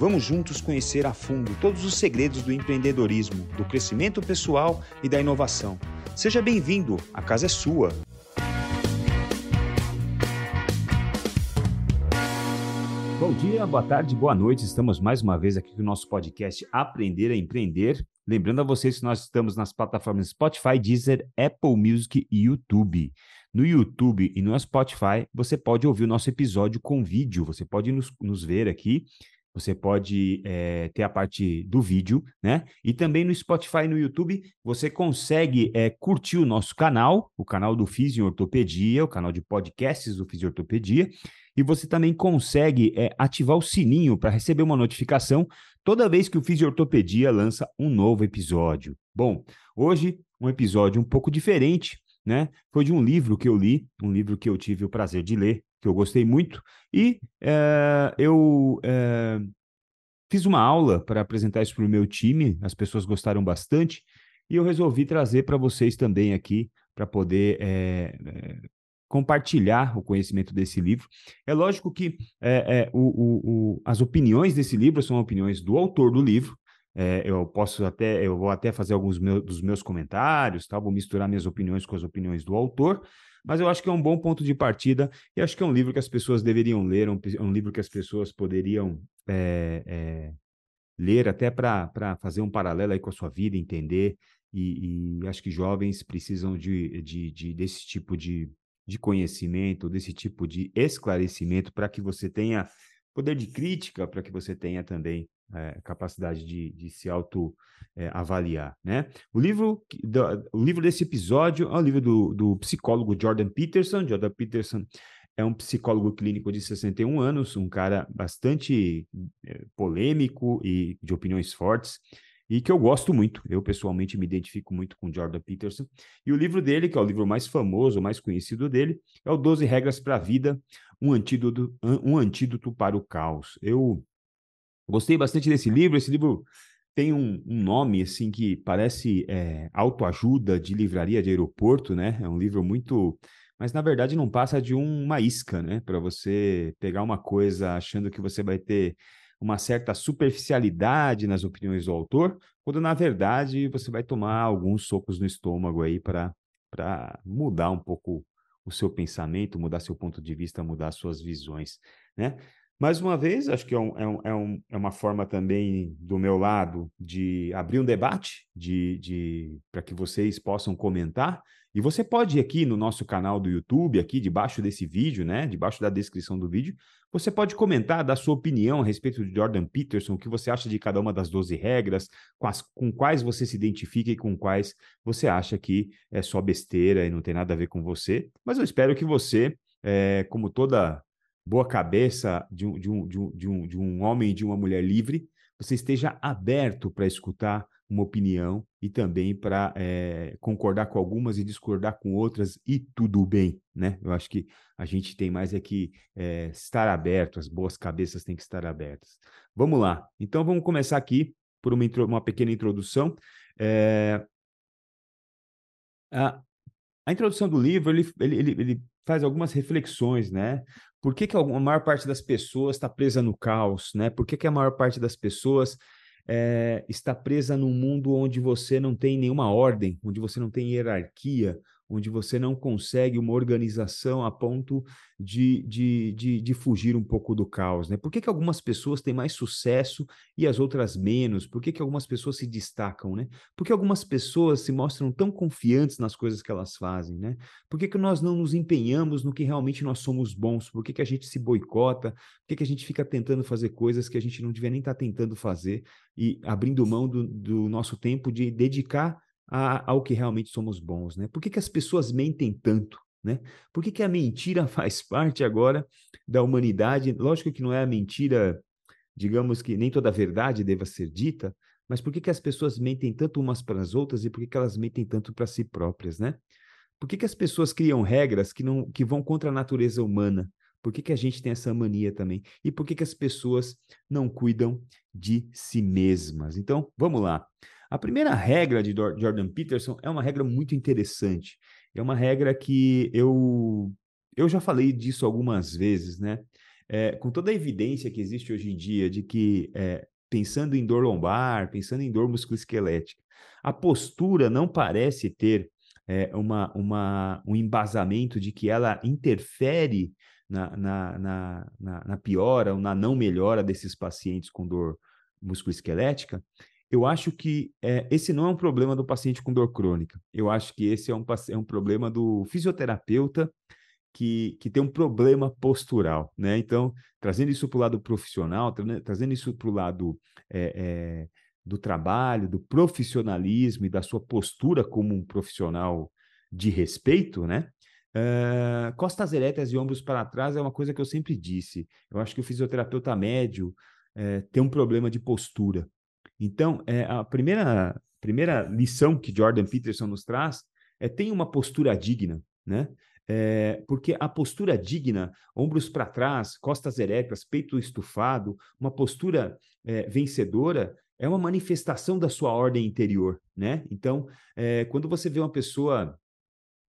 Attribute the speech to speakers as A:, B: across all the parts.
A: Vamos juntos conhecer a fundo todos os segredos do empreendedorismo, do crescimento pessoal e da inovação. Seja bem-vindo, a casa é sua. Bom dia, boa tarde, boa noite. Estamos mais uma vez aqui no nosso podcast Aprender a Empreender. Lembrando a vocês que nós estamos nas plataformas Spotify, Deezer, Apple Music e YouTube. No YouTube e no Spotify, você pode ouvir o nosso episódio com vídeo. Você pode nos, nos ver aqui você pode é, ter a parte do vídeo, né? E também no Spotify e no YouTube você consegue é, curtir o nosso canal, o canal do Fisiortopedia, o canal de podcasts do Fisiortopedia, e você também consegue é, ativar o sininho para receber uma notificação toda vez que o Fisiortopedia lança um novo episódio. Bom, hoje um episódio um pouco diferente, né? Foi de um livro que eu li, um livro que eu tive o prazer de ler, que eu gostei muito, e é, eu é, fiz uma aula para apresentar isso para o meu time, as pessoas gostaram bastante, e eu resolvi trazer para vocês também aqui, para poder é, compartilhar o conhecimento desse livro. É lógico que o, o, o, as opiniões desse livro são opiniões do autor do livro, é, eu posso até, eu vou até fazer alguns meu, dos meus comentários, tá? vou misturar minhas opiniões com as opiniões do autor, mas eu acho que é um bom ponto de partida e acho que é um livro que as pessoas deveriam ler, um, um livro que as pessoas poderiam é, é, ler até para fazer um paralelo aí com a sua vida, entender, e, e acho que jovens precisam de, de, de desse tipo de, de conhecimento, desse tipo de esclarecimento para que você tenha poder de crítica, para que você tenha também é, capacidade de, de se auto-avaliar, é, né? O livro, o livro desse episódio é o livro do, do psicólogo Jordan Peterson. Jordan Peterson é um psicólogo clínico de 61 anos, um cara bastante é, polêmico e de opiniões fortes, e que eu gosto muito. Eu, pessoalmente, me identifico muito com Jordan Peterson. E o livro dele, que é o livro mais famoso, mais conhecido dele, é o 12 Regras para a Vida, um antídoto, um antídoto para o caos. Eu Gostei bastante desse livro. Esse livro tem um, um nome assim que parece é, autoajuda de livraria de aeroporto, né? É um livro muito, mas na verdade não passa de uma isca, né? Para você pegar uma coisa achando que você vai ter uma certa superficialidade nas opiniões do autor, quando na verdade você vai tomar alguns socos no estômago aí para para mudar um pouco o seu pensamento, mudar seu ponto de vista, mudar suas visões, né? Mais uma vez, acho que é, é, um, é, um, é uma forma também do meu lado de abrir um debate, de, de para que vocês possam comentar. E você pode ir aqui no nosso canal do YouTube, aqui debaixo desse vídeo, né? Debaixo da descrição do vídeo, você pode comentar, dar sua opinião a respeito de Jordan Peterson, o que você acha de cada uma das 12 regras, com, as, com quais você se identifica e com quais você acha que é só besteira e não tem nada a ver com você. Mas eu espero que você, é, como toda boa cabeça de um, de um, de um, de um, de um homem e de uma mulher livre, você esteja aberto para escutar uma opinião e também para é, concordar com algumas e discordar com outras e tudo bem, né? Eu acho que a gente tem mais é que é, estar aberto, as boas cabeças têm que estar abertas. Vamos lá. Então vamos começar aqui por uma, uma pequena introdução. É, a, a, introdução do livro ele, ele, ele, ele faz algumas reflexões, né? Por que, que a maior parte das pessoas está presa no caos, né? Por que, que a maior parte das pessoas é, está presa num mundo onde você não tem nenhuma ordem, onde você não tem hierarquia, onde você não consegue uma organização a ponto de, de, de, de fugir um pouco do caos. Né? Por que, que algumas pessoas têm mais sucesso e as outras menos? Por que, que algumas pessoas se destacam? Né? Por que algumas pessoas se mostram tão confiantes nas coisas que elas fazem? Né? Por que, que nós não nos empenhamos no que realmente nós somos bons? Por que, que a gente se boicota? Por que, que a gente fica tentando fazer coisas que a gente não devia nem estar tá tentando fazer e abrindo mão do, do nosso tempo de dedicar a, ao que realmente somos bons, né? Por que, que as pessoas mentem tanto, né? Por que, que a mentira faz parte agora da humanidade? Lógico que não é a mentira, digamos que nem toda a verdade deva ser dita, mas por que, que as pessoas mentem tanto umas para as outras e por que, que elas mentem tanto para si próprias, né? Por que, que as pessoas criam regras que, não, que vão contra a natureza humana? Por que, que a gente tem essa mania também? E por que, que as pessoas não cuidam de si mesmas? Então, vamos lá. A primeira regra de Jordan Peterson é uma regra muito interessante. É uma regra que eu, eu já falei disso algumas vezes, né? É, com toda a evidência que existe hoje em dia de que, é, pensando em dor lombar, pensando em dor musculoesquelética, a postura não parece ter é, uma, uma, um embasamento de que ela interfere na, na, na, na, piora ou na não melhora desses pacientes com dor musculoesquelética, eu acho que é, esse não é um problema do paciente com dor crônica. Eu acho que esse é um, é um problema do fisioterapeuta que, que tem um problema postural, né? Então, trazendo isso para o lado profissional, tra trazendo isso para o lado é, é, do trabalho, do profissionalismo e da sua postura como um profissional de respeito, né? Uh, costas eretas e ombros para trás é uma coisa que eu sempre disse. Eu acho que o fisioterapeuta médio é, tem um problema de postura. Então, é, a primeira, primeira lição que Jordan Peterson nos traz é tem uma postura digna, né? É, porque a postura digna, ombros para trás, costas eretas, peito estufado, uma postura é, vencedora, é uma manifestação da sua ordem interior, né? Então, é, quando você vê uma pessoa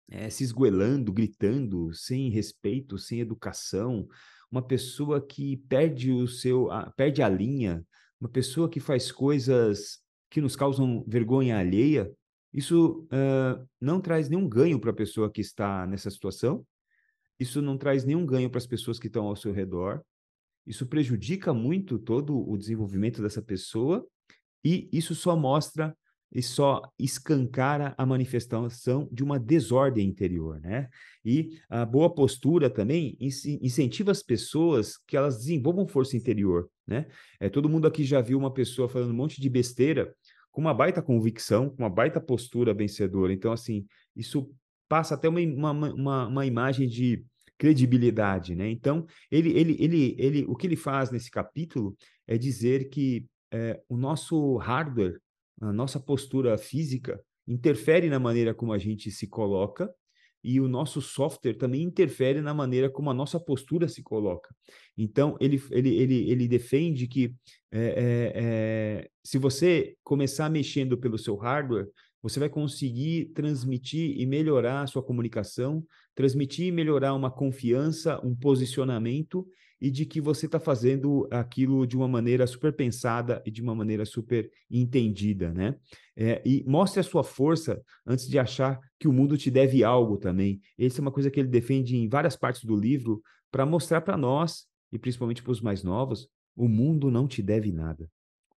A: é, se esgoelando, gritando, sem respeito, sem educação, uma pessoa que perde o seu, a, perde a linha, uma pessoa que faz coisas que nos causam vergonha alheia, isso uh, não traz nenhum ganho para a pessoa que está nessa situação, isso não traz nenhum ganho para as pessoas que estão ao seu redor, isso prejudica muito todo o desenvolvimento dessa pessoa e isso só mostra e só escancara a manifestação de uma desordem interior, né? E a boa postura também incentiva as pessoas que elas desenvolvam força interior, né? É, todo mundo aqui já viu uma pessoa falando um monte de besteira com uma baita convicção, com uma baita postura vencedora. Então, assim, isso passa até uma, uma, uma, uma imagem de credibilidade, né? Então, ele, ele, ele, ele, o que ele faz nesse capítulo é dizer que é, o nosso hardware a nossa postura física interfere na maneira como a gente se coloca e o nosso software também interfere na maneira como a nossa postura se coloca. Então, ele, ele, ele, ele defende que é, é, é, se você começar mexendo pelo seu hardware, você vai conseguir transmitir e melhorar a sua comunicação, transmitir e melhorar uma confiança, um posicionamento e de que você está fazendo aquilo de uma maneira super pensada e de uma maneira super entendida, né? É, e mostre a sua força antes de achar que o mundo te deve algo também. Essa é uma coisa que ele defende em várias partes do livro para mostrar para nós, e principalmente para os mais novos, o mundo não te deve nada.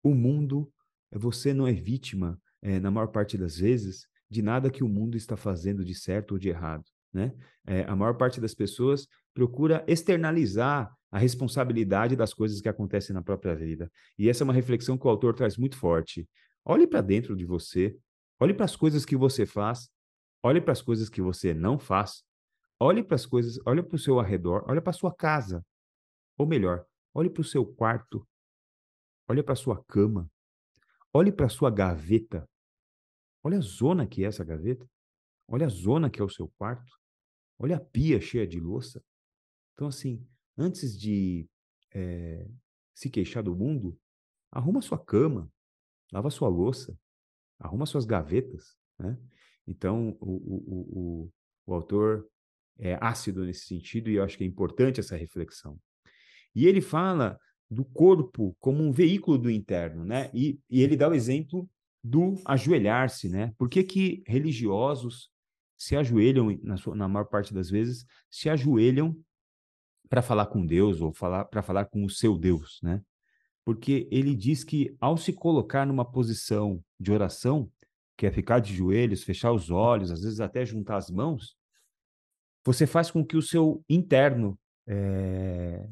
A: O mundo, você não é vítima, é, na maior parte das vezes, de nada que o mundo está fazendo de certo ou de errado. Né? É, a maior parte das pessoas procura externalizar a responsabilidade das coisas que acontecem na própria vida. E essa é uma reflexão que o autor traz muito forte. Olhe para dentro de você, olhe para as coisas que você faz, olhe para as coisas que você não faz, olhe para as coisas, olhe para o seu arredor, olhe para a sua casa. Ou melhor, olhe para o seu quarto, olhe para a sua cama, olhe para a sua gaveta. Olha a zona que é essa gaveta. Olha a zona que é o seu quarto. Olha a pia cheia de louça. Então, assim, antes de é, se queixar do mundo, arruma sua cama, lava sua louça, arruma suas gavetas, né? Então, o, o, o, o autor é ácido nesse sentido e eu acho que é importante essa reflexão. E ele fala do corpo como um veículo do interno, né? E, e ele dá o exemplo do ajoelhar-se, né? Por que, que religiosos se ajoelham, na, sua, na maior parte das vezes, se ajoelham para falar com Deus ou falar para falar com o seu Deus, né? Porque ele diz que ao se colocar numa posição de oração, que é ficar de joelhos, fechar os olhos, às vezes até juntar as mãos, você faz com que o seu interno é...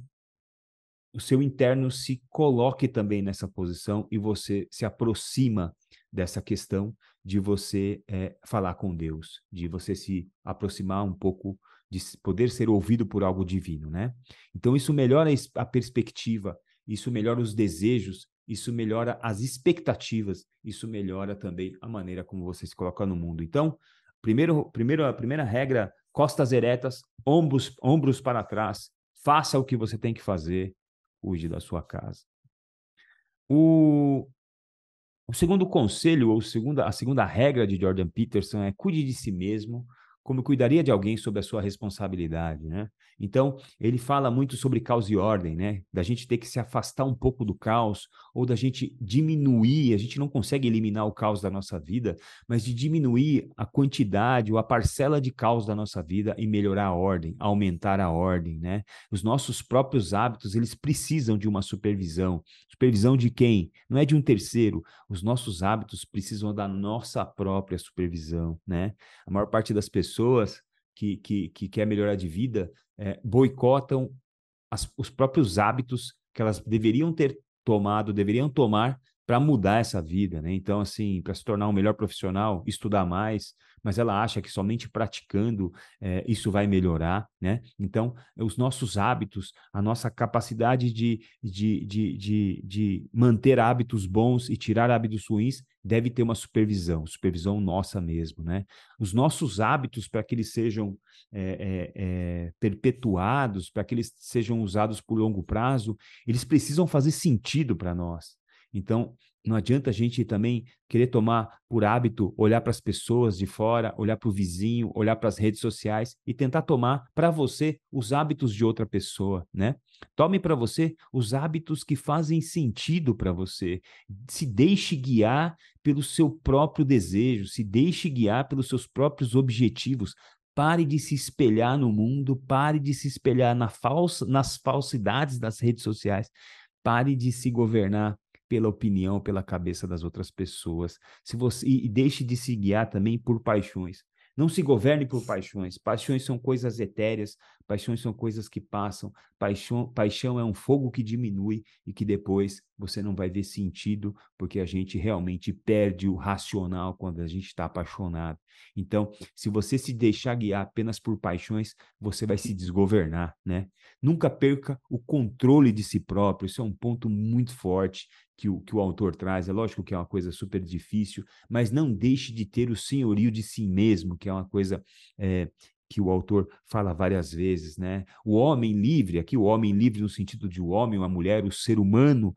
A: o seu interno se coloque também nessa posição e você se aproxima dessa questão de você é, falar com Deus, de você se aproximar um pouco de poder ser ouvido por algo divino, né? Então isso melhora a perspectiva, isso melhora os desejos isso melhora as expectativas, isso melhora também a maneira como você se coloca no mundo. Então, primeiro, primeiro a primeira regra, costas eretas, ombros, ombros para trás, faça o que você tem que fazer, cuide da sua casa. O, o segundo conselho, ou segunda, a segunda regra de Jordan Peterson é cuide de si mesmo, como cuidaria de alguém sob a sua responsabilidade, né? Então, ele fala muito sobre caos e ordem, né? Da gente ter que se afastar um pouco do caos, ou da gente diminuir, a gente não consegue eliminar o caos da nossa vida, mas de diminuir a quantidade ou a parcela de caos da nossa vida e melhorar a ordem, aumentar a ordem, né? Os nossos próprios hábitos, eles precisam de uma supervisão. Supervisão de quem? Não é de um terceiro. Os nossos hábitos precisam da nossa própria supervisão, né? A maior parte das pessoas pessoas que, que, que quer melhorar de vida é, boicotam as, os próprios hábitos que elas deveriam ter tomado, deveriam tomar para mudar essa vida, né? Então, assim, para se tornar um melhor profissional, estudar mais, mas ela acha que somente praticando é, isso vai melhorar, né? Então, os nossos hábitos, a nossa capacidade de, de, de, de, de manter hábitos bons e tirar hábitos ruins deve ter uma supervisão, supervisão nossa mesmo, né? Os nossos hábitos, para que eles sejam é, é, perpetuados, para que eles sejam usados por longo prazo, eles precisam fazer sentido para nós. Então, não adianta a gente também querer tomar por hábito olhar para as pessoas de fora, olhar para o vizinho, olhar para as redes sociais e tentar tomar para você os hábitos de outra pessoa, né? Tome para você os hábitos que fazem sentido para você. Se deixe guiar pelo seu próprio desejo, se deixe guiar pelos seus próprios objetivos. Pare de se espelhar no mundo, pare de se espelhar na falsa, nas falsidades das redes sociais. Pare de se governar pela opinião, pela cabeça das outras pessoas. Se você e deixe de se guiar também por paixões. Não se governe por paixões. Paixões são coisas etéreas, paixões são coisas que passam. Paixão, paixão é um fogo que diminui e que depois você não vai ver sentido, porque a gente realmente perde o racional quando a gente está apaixonado. Então, se você se deixar guiar apenas por paixões, você vai se desgovernar, né? Nunca perca o controle de si próprio. Isso é um ponto muito forte que o, que o autor traz. É lógico que é uma coisa super difícil, mas não deixe de ter o senhorio de si mesmo, que é uma coisa é, que o autor fala várias vezes, né? O homem livre, aqui o homem livre no sentido de o homem, a mulher, o ser humano,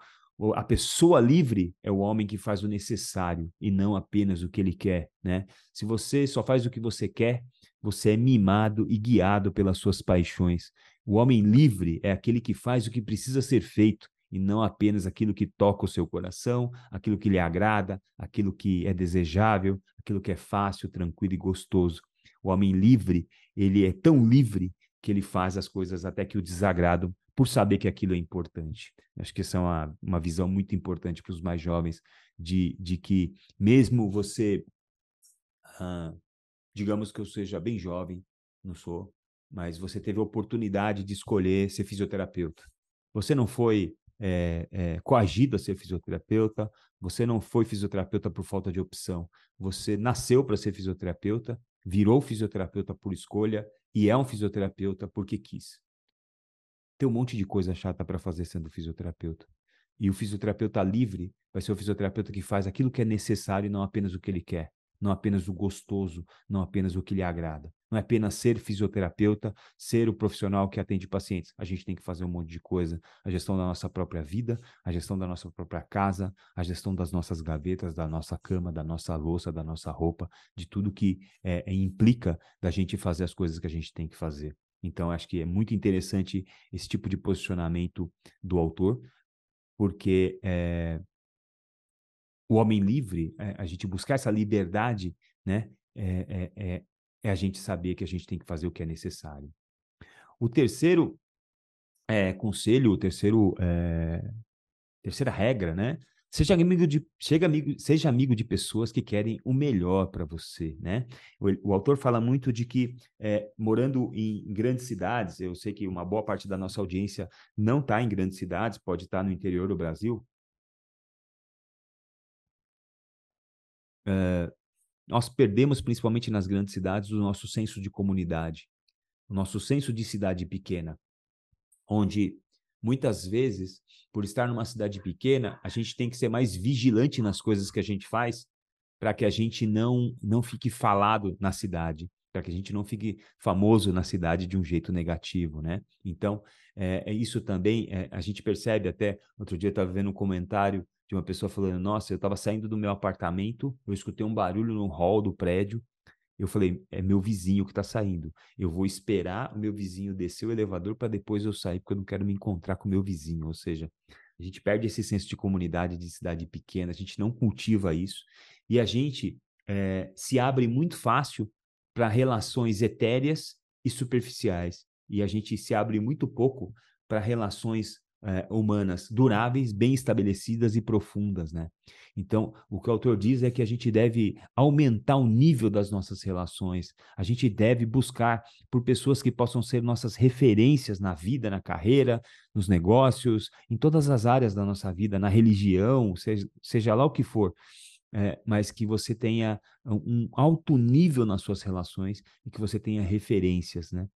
A: a pessoa livre é o homem que faz o necessário e não apenas o que ele quer, né? Se você só faz o que você quer, você é mimado e guiado pelas suas paixões. O homem livre é aquele que faz o que precisa ser feito e não apenas aquilo que toca o seu coração, aquilo que lhe agrada, aquilo que é desejável, aquilo que é fácil, tranquilo e gostoso. O homem livre, ele é tão livre que ele faz as coisas até que o desagradam por saber que aquilo é importante. Acho que essa é uma, uma visão muito importante para os mais jovens, de, de que mesmo você, ah, digamos que eu seja bem jovem, não sou, mas você teve a oportunidade de escolher ser fisioterapeuta. Você não foi é, é, coagido a ser fisioterapeuta, você não foi fisioterapeuta por falta de opção, você nasceu para ser fisioterapeuta, virou fisioterapeuta por escolha e é um fisioterapeuta porque quis. Tem um monte de coisa chata para fazer sendo fisioterapeuta. E o fisioterapeuta livre vai ser o fisioterapeuta que faz aquilo que é necessário e não apenas o que ele quer não apenas o gostoso, não apenas o que lhe agrada. Não é apenas ser fisioterapeuta, ser o profissional que atende pacientes. A gente tem que fazer um monte de coisa. A gestão da nossa própria vida, a gestão da nossa própria casa, a gestão das nossas gavetas, da nossa cama, da nossa louça, da nossa roupa, de tudo que é, implica da gente fazer as coisas que a gente tem que fazer. Então, acho que é muito interessante esse tipo de posicionamento do autor, porque é, o homem livre, é, a gente buscar essa liberdade, né? É, é, é, é, a gente saber que a gente tem que fazer o que é necessário. O terceiro é, conselho, o terceiro é, terceira regra, né? Seja amigo de, chega amigo, seja amigo de pessoas que querem o melhor para você, né? O, o, autor fala muito de que é, morando em, grandes cidades, eu sei que uma boa parte da nossa audiência não está em grandes cidades, pode estar tá no interior do Brasil, Nós perdemos, principalmente nas grandes cidades, o nosso senso de comunidade, o nosso senso de cidade pequena, onde muitas vezes, por estar numa cidade pequena, a gente tem que ser mais vigilante nas coisas que a gente faz para que a gente não não fique falado na cidade, para que a gente não fique famoso na cidade de um jeito negativo, né? Então, é isso também, é, a gente percebe até, outro dia eu estava vendo um comentário de uma pessoa falando, nossa, eu estava saindo do meu apartamento, eu escutei um barulho no hall do prédio, eu falei, é meu vizinho que está saindo. Eu vou esperar o meu vizinho descer o elevador para depois eu sair, porque eu não quero me encontrar com o meu vizinho. Ou seja, a gente perde esse senso de comunidade, de cidade pequena, a gente não cultiva isso. E a gente é, se abre muito fácil para relações etéreas e superficiais. E a gente se abre muito pouco para relações é, humanas duráveis, bem estabelecidas e profundas, né? Então, o que o autor diz é que a gente deve aumentar o nível das nossas relações, a gente deve buscar por pessoas que possam ser nossas referências na vida, na carreira, nos negócios, em todas as áreas da nossa vida, na religião, seja, seja lá o que for. É, mas que você tenha um alto nível nas suas relações e que você tenha referências, né?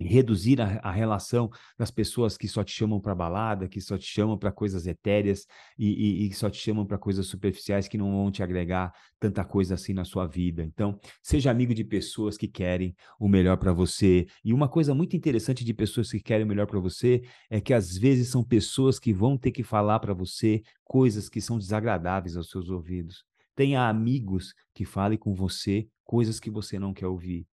A: Reduzir a, a, relação das pessoas que só te chamam para balada, que só te chamam para coisas etéreas e, e, e só te chamam para coisas superficiais que não vão te agregar tanta coisa assim na sua vida. Então, seja amigo de pessoas que querem o melhor para você. E uma coisa muito interessante de pessoas que querem o melhor para você é que às vezes são pessoas que vão ter que falar para você coisas que são desagradáveis aos seus ouvidos. Tenha amigos que falem com você coisas que você não quer ouvir.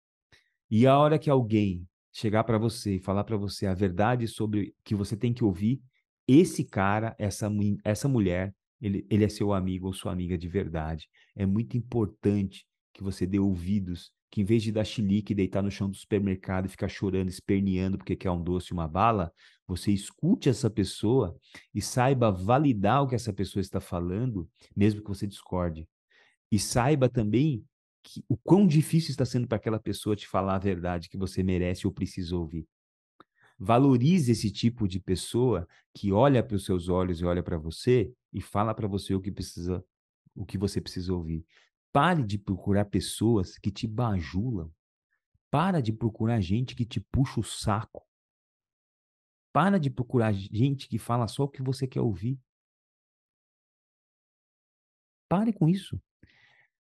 A: E a hora que alguém chegar para você e falar para você a verdade sobre que você tem que ouvir, esse cara, essa, essa mulher, ele, ele é seu amigo ou sua amiga de verdade. É muito importante que você dê ouvidos, que em vez de dar chilique deitar no chão do supermercado e ficar chorando, esperneando porque quer um doce, uma bala, você escute essa pessoa e saiba validar o que essa pessoa está falando, mesmo que você discorde. E saiba também que, o quão difícil está sendo para aquela pessoa te falar a verdade que você merece ou precisa ouvir. Valorize esse tipo de pessoa que olha para os seus olhos e olha para você e fala para você o que precisa, o que você precisa ouvir. Pare de procurar pessoas que te bajulam. Para de procurar gente que te puxa o saco. Para de procurar gente que fala só o que você quer ouvir. Pare com isso.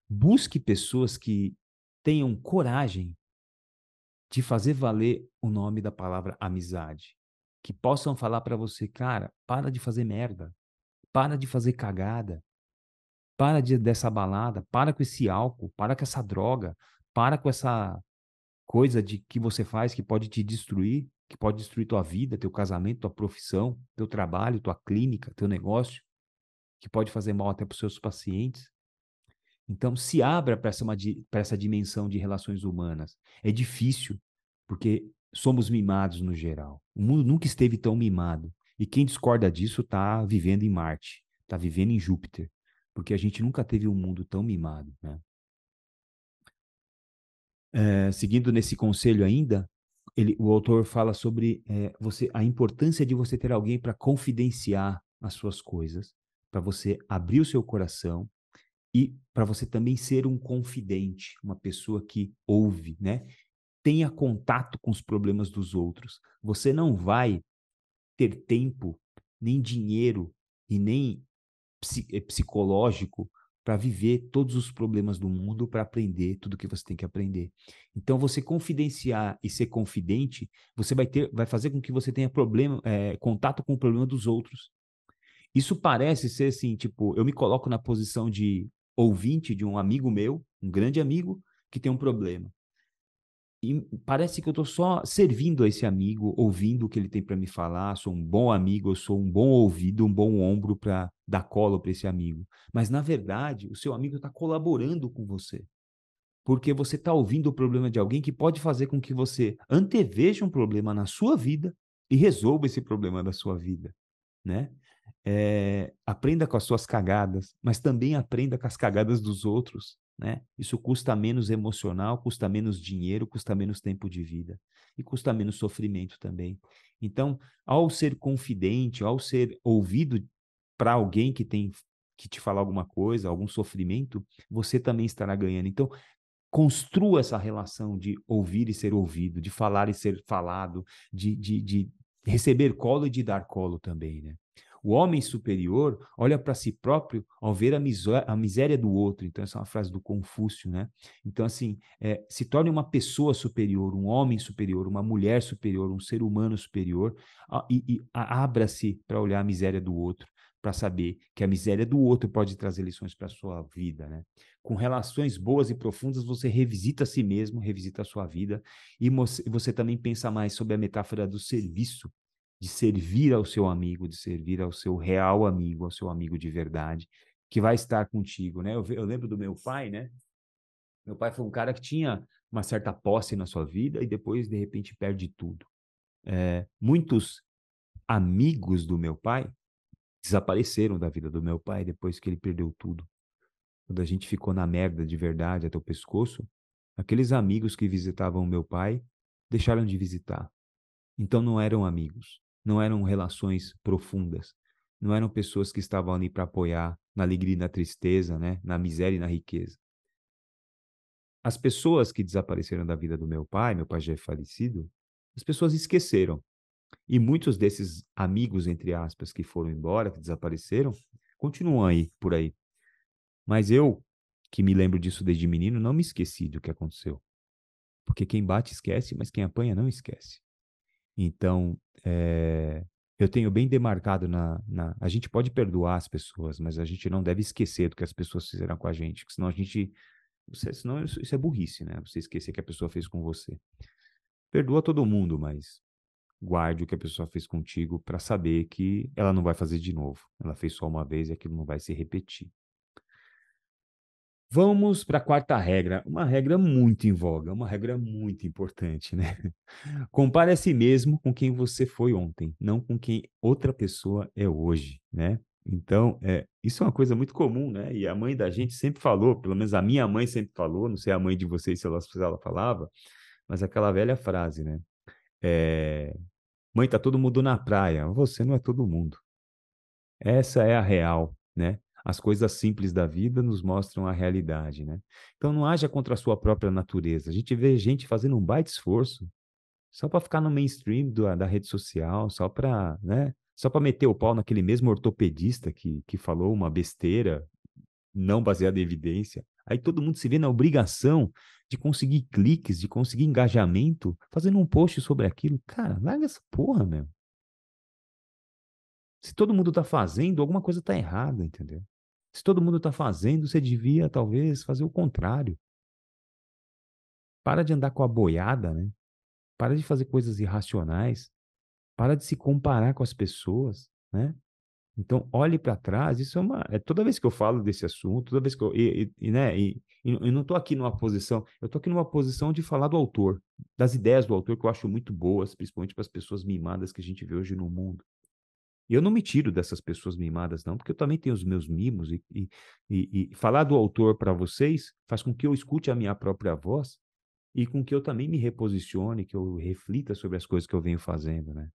A: Busque pessoas que tenham coragem de fazer valer o nome da palavra amizade. Que possam falar para você, cara, para de fazer merda. Para de fazer cagada. Para de, dessa balada. Para com esse álcool. Para com essa droga. Para com essa coisa de que você faz que pode te destruir, que pode destruir tua vida, teu casamento, tua profissão, teu trabalho, tua clínica, teu negócio, que pode fazer mal até para os seus pacientes. Então, se abra para essa, essa dimensão de relações humanas. É difícil, porque somos mimados no geral. O mundo nunca esteve tão mimado. E quem discorda disso está vivendo em Marte, está vivendo em Júpiter, porque a gente nunca teve um mundo tão mimado. Né? É, seguindo nesse conselho ainda, ele, o autor fala sobre é, você, a importância de você ter alguém para confidenciar as suas coisas, para você abrir o seu coração e para você também ser um confidente, uma pessoa que ouve, né? Tenha contato com os problemas dos outros. Você não vai ter tempo, nem dinheiro e nem eh, psicológico para viver todos os problemas do mundo, para aprender tudo que você tem que aprender. Então, você confidenciar e ser confidente, você vai ter, vai fazer com que você tenha problema, é, contato com o problema dos outros. Isso parece ser assim, tipo, eu me coloco na posição de ouvinte de um amigo meu, um grande amigo, que tem um problema. E parece que eu estou só servindo a esse amigo, ouvindo o que ele tem para me falar. Sou um bom amigo, eu sou um bom ouvido, um bom ombro para dar colo para esse amigo. Mas, na verdade, o seu amigo está colaborando com você. Porque você está ouvindo o problema de alguém que pode fazer com que você anteveja um problema na sua vida e resolva esse problema da sua vida. Né? É, aprenda com as suas cagadas, mas também aprenda com as cagadas dos outros, né? Isso custa menos emocional, custa menos dinheiro, custa menos tempo de vida e custa menos sofrimento também. Então, ao ser confidente, ao ser ouvido para alguém que tem que te falar alguma coisa, algum sofrimento, você também estará ganhando. Então, construa essa relação de ouvir e ser ouvido, de falar e ser falado, de, de, de receber colo e de dar colo também, né? O homem superior olha para si próprio ao ver a, a, miséria do outro. Então, essa é uma frase do Confúcio, né? Então, assim, é, se torne uma pessoa superior, um homem superior, uma mulher superior, um ser humano superior, a, e, e abra-se para olhar a miséria do outro, para saber que a miséria do outro pode trazer lições para a sua vida, né? Com relações boas e profundas, você revisita a si mesmo, revisita a sua vida, e você também pensa mais sobre a metáfora do serviço, de servir ao seu amigo, de servir ao seu real amigo, ao seu amigo de verdade, que vai estar contigo, né? Eu, eu lembro do meu pai, né? Meu pai foi um cara que tinha uma certa posse na sua vida e depois, de repente, perde tudo. É, muitos amigos do meu pai desapareceram da vida do meu pai depois que ele perdeu tudo. Quando a gente ficou na merda de verdade até o pescoço, aqueles amigos que visitavam meu pai deixaram de visitar. Então não eram amigos, não eram relações profundas, não eram pessoas que estavam ali para apoiar na alegria e na tristeza, né? na miséria e na riqueza. As pessoas que desapareceram da vida do meu pai, meu pai já é falecido, as pessoas esqueceram. E muitos desses amigos, entre aspas, que foram embora, que desapareceram, continuam aí, por aí. Mas eu, que me lembro disso desde menino, não me esqueci do que aconteceu. Porque quem bate esquece, mas quem apanha não esquece. Então, é, eu tenho bem demarcado na, na, A gente pode perdoar as pessoas, mas a gente não deve esquecer do que as pessoas fizeram com a gente, senão a gente. Você, senão isso, isso é burrice, né? Você esquecer que a pessoa fez com você. Perdoa todo mundo, mas guarde o que a pessoa fez contigo para saber que ela não vai fazer de novo. Ela fez só uma vez e aquilo não vai se repetir. Vamos para a quarta regra, uma regra muito em voga, uma regra muito importante, né? Compare a si mesmo com quem você foi ontem, não com quem outra pessoa é hoje, né? Então, é, isso é uma coisa muito comum, né? E a mãe da gente sempre falou, pelo menos a minha mãe sempre falou, não sei a mãe de vocês se ela, se ela falava, mas aquela velha frase, né? É, mãe, tá todo mundo na praia, você não é todo mundo. Essa é a real, né? As coisas simples da vida nos mostram a realidade, né? Então não haja contra a sua própria natureza. A gente vê gente fazendo um baita esforço só para ficar no mainstream do, da rede social, só para, né? Só para meter o pau naquele mesmo ortopedista que, que falou uma besteira não baseada em evidência. Aí todo mundo se vê na obrigação de conseguir cliques, de conseguir engajamento, fazendo um post sobre aquilo. Cara, larga essa porra, meu. Se todo mundo está fazendo, alguma coisa está errada, entendeu? Se todo mundo está fazendo, você devia talvez fazer o contrário. Para de andar com a boiada, né? Para de fazer coisas irracionais. Para de se comparar com as pessoas, né? Então, olhe para trás. Isso é uma. É, toda vez que eu falo desse assunto, toda vez que eu. E, e né, e, e não estou aqui numa posição. Eu estou aqui numa posição de falar do autor, das ideias do autor, que eu acho muito boas, principalmente para as pessoas mimadas que a gente vê hoje no mundo. E eu não me tiro dessas pessoas mimadas, não, porque eu também tenho os meus mimos. E, e, e, e falar do autor para vocês faz com que eu escute a minha própria voz e com que eu também me reposicione, que eu reflita sobre as coisas que eu venho fazendo, né?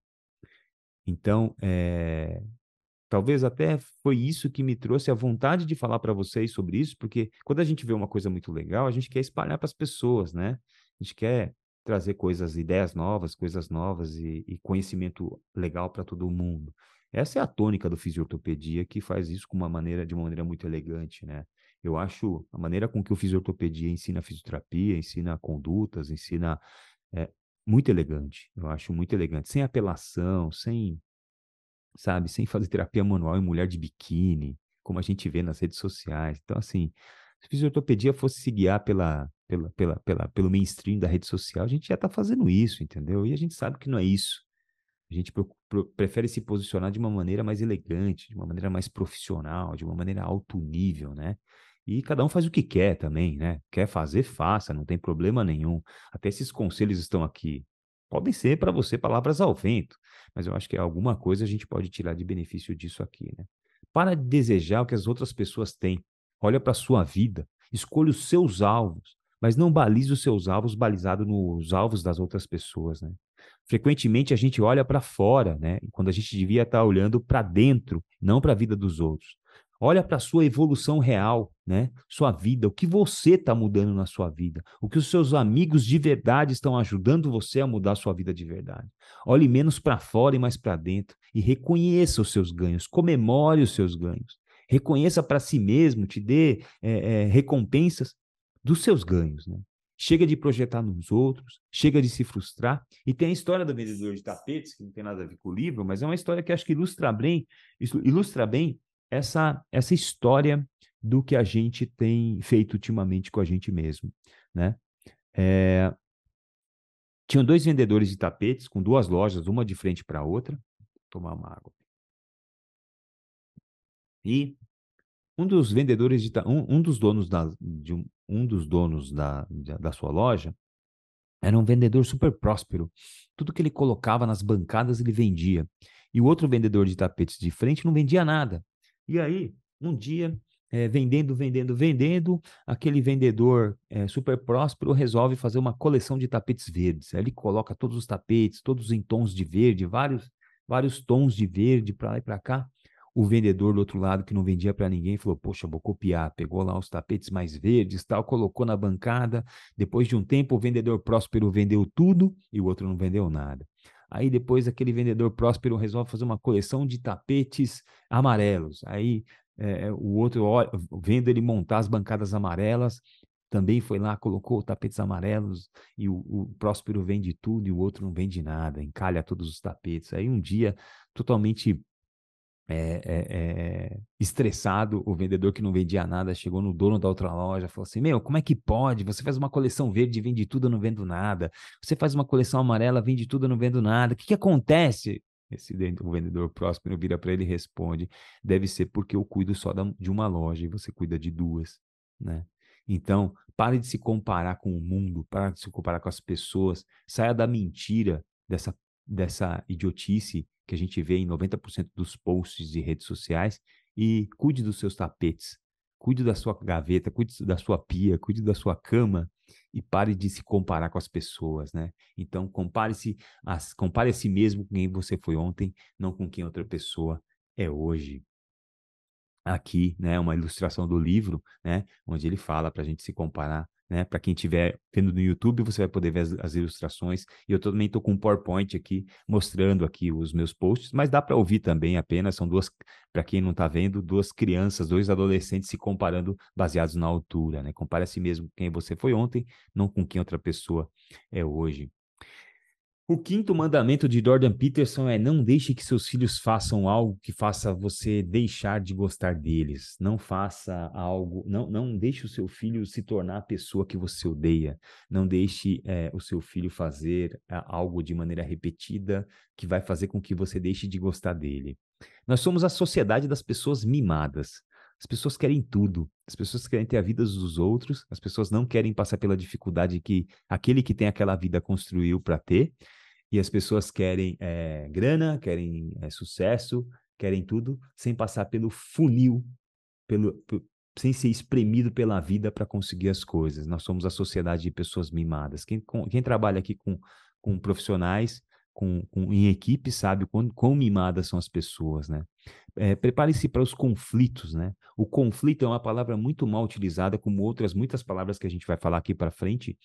A: Então, é, talvez até foi isso que me trouxe a vontade de falar para vocês sobre isso, porque quando a gente vê uma coisa muito legal, a gente quer espalhar para as pessoas, né? A gente quer trazer coisas, ideias novas, coisas novas e, e conhecimento legal para todo mundo. Essa é a tônica do fisiortopedia que faz isso com uma maneira, de uma maneira muito elegante, né? Eu acho a maneira com que o fisiortopedia ensina fisioterapia, ensina condutas, ensina é, muito elegante. Eu acho muito elegante, sem apelação, sem, sabe, sem fazer terapia manual em mulher de biquíni, como a gente vê nas redes sociais. Então, assim, se a fisioterapia fosse se guiar pela, pela, pela, pela, pelo mainstream da rede social, a gente já está fazendo isso, entendeu? E a gente sabe que não é isso. A gente prefere se posicionar de uma maneira mais elegante, de uma maneira mais profissional, de uma maneira alto nível, né? E cada um faz o que quer também, né? Quer fazer, faça, não tem problema nenhum. Até esses conselhos estão aqui. Podem ser para você palavras ao vento, mas eu acho que alguma coisa a gente pode tirar de benefício disso aqui, né? Para de desejar o que as outras pessoas têm. Olha para a sua vida, escolha os seus alvos, mas não balize os seus alvos balizado nos alvos das outras pessoas, né? Frequentemente a gente olha para fora, né? Quando a gente devia estar tá olhando para dentro, não para a vida dos outros. Olha para a sua evolução real, né? Sua vida, o que você está mudando na sua vida, o que os seus amigos de verdade estão ajudando você a mudar a sua vida de verdade. Olhe menos para fora e mais para dentro e reconheça os seus ganhos, comemore os seus ganhos. Reconheça para si mesmo, te dê é, é, recompensas dos seus ganhos, né? Chega de projetar nos outros, chega de se frustrar. E tem a história do vendedor de tapetes, que não tem nada a ver com o livro, mas é uma história que acho que ilustra bem, ilustra bem essa, essa história do que a gente tem feito ultimamente com a gente mesmo, né? É... Tinham dois vendedores de tapetes com duas lojas, uma de frente para a outra. Vou tomar uma água. E um dos vendedores de um, um dos donos da, de um, um dos donos da, da sua loja era um vendedor super próspero. Tudo que ele colocava nas bancadas ele vendia. E o outro vendedor de tapetes de frente não vendia nada. E aí, um dia, é, vendendo, vendendo, vendendo, aquele vendedor é, super próspero resolve fazer uma coleção de tapetes verdes. Aí ele coloca todos os tapetes, todos em tons de verde, vários, vários tons de verde para lá e para cá. O vendedor do outro lado, que não vendia para ninguém, falou: Poxa, vou copiar. Pegou lá os tapetes mais verdes, tal, colocou na bancada. Depois de um tempo, o vendedor próspero vendeu tudo e o outro não vendeu nada. Aí depois aquele vendedor próspero resolve fazer uma coleção de tapetes amarelos. Aí é, o outro, vendo ele montar as bancadas amarelas, também foi lá, colocou tapetes amarelos e o, o próspero vende tudo e o outro não vende nada, encalha todos os tapetes. Aí um dia, totalmente é, é, é, estressado, o vendedor que não vendia nada chegou no dono da outra loja, falou assim: Meu, como é que pode? Você faz uma coleção verde, vende tudo, eu não vendo nada. Você faz uma coleção amarela, vende tudo, eu não vendo nada. O que, que acontece? Esse o vendedor próximo vira para ele e responde: Deve ser porque eu cuido só de uma loja e você cuida de duas, né? Então, pare de se comparar com o mundo, pare de se comparar com as pessoas, saia da mentira, dessa, dessa idiotice que a gente vê em 90% dos posts de redes sociais e cuide dos seus tapetes, cuide da sua gaveta, cuide da sua pia, cuide da sua cama e pare de se comparar com as pessoas, né? Então, compare-se, compare a si mesmo com quem você foi ontem, não com quem outra pessoa é hoje aqui, né, uma ilustração do livro, né, onde ele fala para a gente se comparar né? Para quem estiver vendo no YouTube, você vai poder ver as, as ilustrações. E eu também estou com um PowerPoint aqui mostrando aqui os meus posts, mas dá para ouvir também apenas. São duas, para quem não está vendo, duas crianças, dois adolescentes se comparando baseados na altura, né? Compare a si mesmo com quem você foi ontem, não com quem outra pessoa é hoje. O quinto mandamento de Jordan Peterson é: não deixe que seus filhos façam algo que faça você deixar de gostar deles. Não faça algo, não, não deixe o seu filho se tornar a pessoa que você odeia. Não deixe é, o seu filho fazer é, algo de maneira repetida que vai fazer com que você deixe de gostar dele. Nós somos a sociedade das pessoas mimadas. As pessoas querem tudo. As pessoas querem ter a vida dos outros. As pessoas não querem passar pela dificuldade que aquele que tem aquela vida construiu para ter. E as pessoas querem é, grana, querem é, sucesso, querem tudo, sem passar pelo funil, pelo, sem ser espremido pela vida para conseguir as coisas. Nós somos a sociedade de pessoas mimadas. Quem, com, quem trabalha aqui com, com profissionais, com, com, em equipe, sabe quão, quão mimadas são as pessoas, né? É, Prepare-se para os conflitos, né? O conflito é uma palavra muito mal utilizada, como outras muitas palavras que a gente vai falar aqui para frente,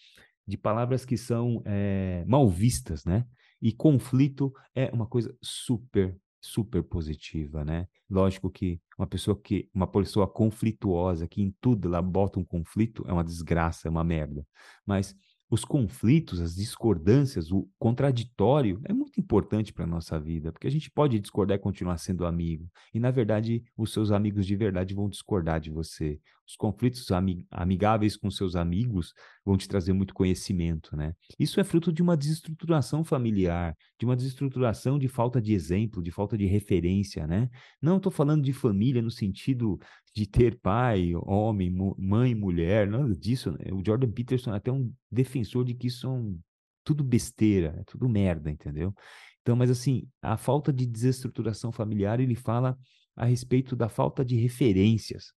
A: de palavras que são é, mal vistas, né? E conflito é uma coisa super, super positiva, né? Lógico que uma pessoa que, uma pessoa conflituosa, que em tudo ela bota um conflito, é uma desgraça, é uma merda. Mas os conflitos, as discordâncias, o contraditório é muito importante para a nossa vida, porque a gente pode discordar e continuar sendo amigo. E, na verdade, os seus amigos de verdade vão discordar de você. Os conflitos amigáveis com seus amigos vão te trazer muito conhecimento, né? Isso é fruto de uma desestruturação familiar, de uma desestruturação de falta de exemplo, de falta de referência, né? Não estou falando de família no sentido de ter pai, homem, mãe, mulher, nada disso. Né? O Jordan Peterson é até um defensor de que isso é um, tudo besteira, é tudo merda, entendeu? Então, mas assim, a falta de desestruturação familiar, ele fala a respeito da falta de referências,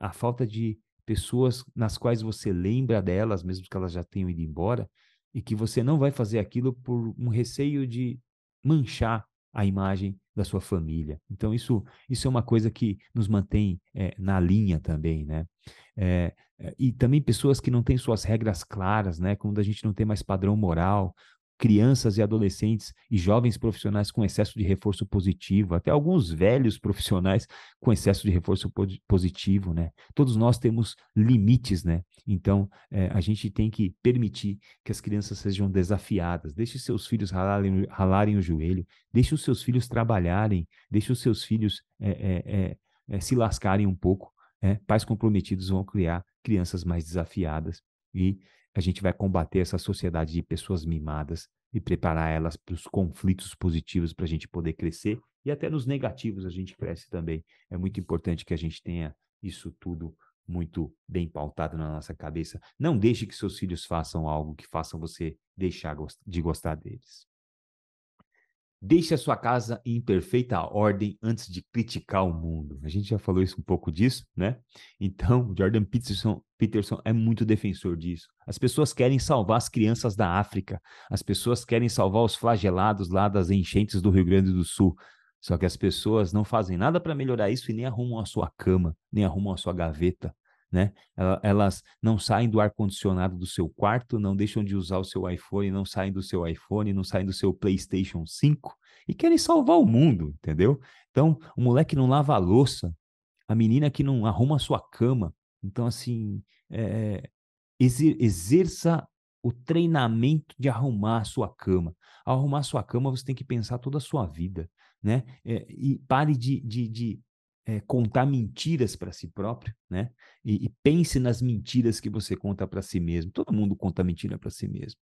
A: a falta de pessoas nas quais você lembra delas, mesmo que elas já tenham ido embora, e que você não vai fazer aquilo por um receio de manchar a imagem da sua família. Então, isso, isso é uma coisa que nos mantém é, na linha também, né? É, e também pessoas que não têm suas regras claras, né? Quando a gente não tem mais padrão moral, crianças e adolescentes e jovens profissionais com excesso de reforço positivo, até alguns velhos profissionais com excesso de reforço positivo, né? Todos nós temos limites, né? Então, é, a gente tem que permitir que as crianças sejam desafiadas. Deixe seus filhos ralarem, ralarem o joelho, deixe os seus filhos trabalharem, deixe os seus filhos é, é, se lascarem um pouco. Pais comprometidos vão criar crianças mais desafiadas e a gente vai combater essa sociedade de pessoas mimadas e preparar elas para os conflitos positivos para a gente poder crescer e até nos negativos a gente cresce também. É muito importante que a gente tenha isso tudo muito bem pautado na nossa cabeça. Não deixe que seus filhos façam algo que façam você deixar de gostar deles. Deixe a sua casa em perfeita ordem antes de criticar o mundo. A gente já falou isso um pouco disso, né? Então, Jordan Peterson, Peterson é muito defensor disso. As pessoas querem salvar as crianças da África. As pessoas querem salvar os flagelados lá das enchentes do Rio Grande do Sul. Só que as pessoas não fazem nada para melhorar isso e nem arrumam a sua cama, nem arrumam a sua gaveta né? Elas não saem do ar-condicionado do seu quarto, não deixam de usar o seu iPhone, não saem do seu iPhone, não saem do seu PlayStation 5 e querem salvar o mundo, entendeu? Então, o moleque não lava a louça, a menina que não arruma a sua cama. Então, assim, é, exerça o treinamento de arrumar a sua cama. Ao arrumar a sua cama, você tem que pensar toda a sua vida, né? É, e pare de, de, de é, contar mentiras para si próprio, né? E, e, pense nas mentiras que você conta para si mesmo. Todo mundo conta mentira para si mesmo.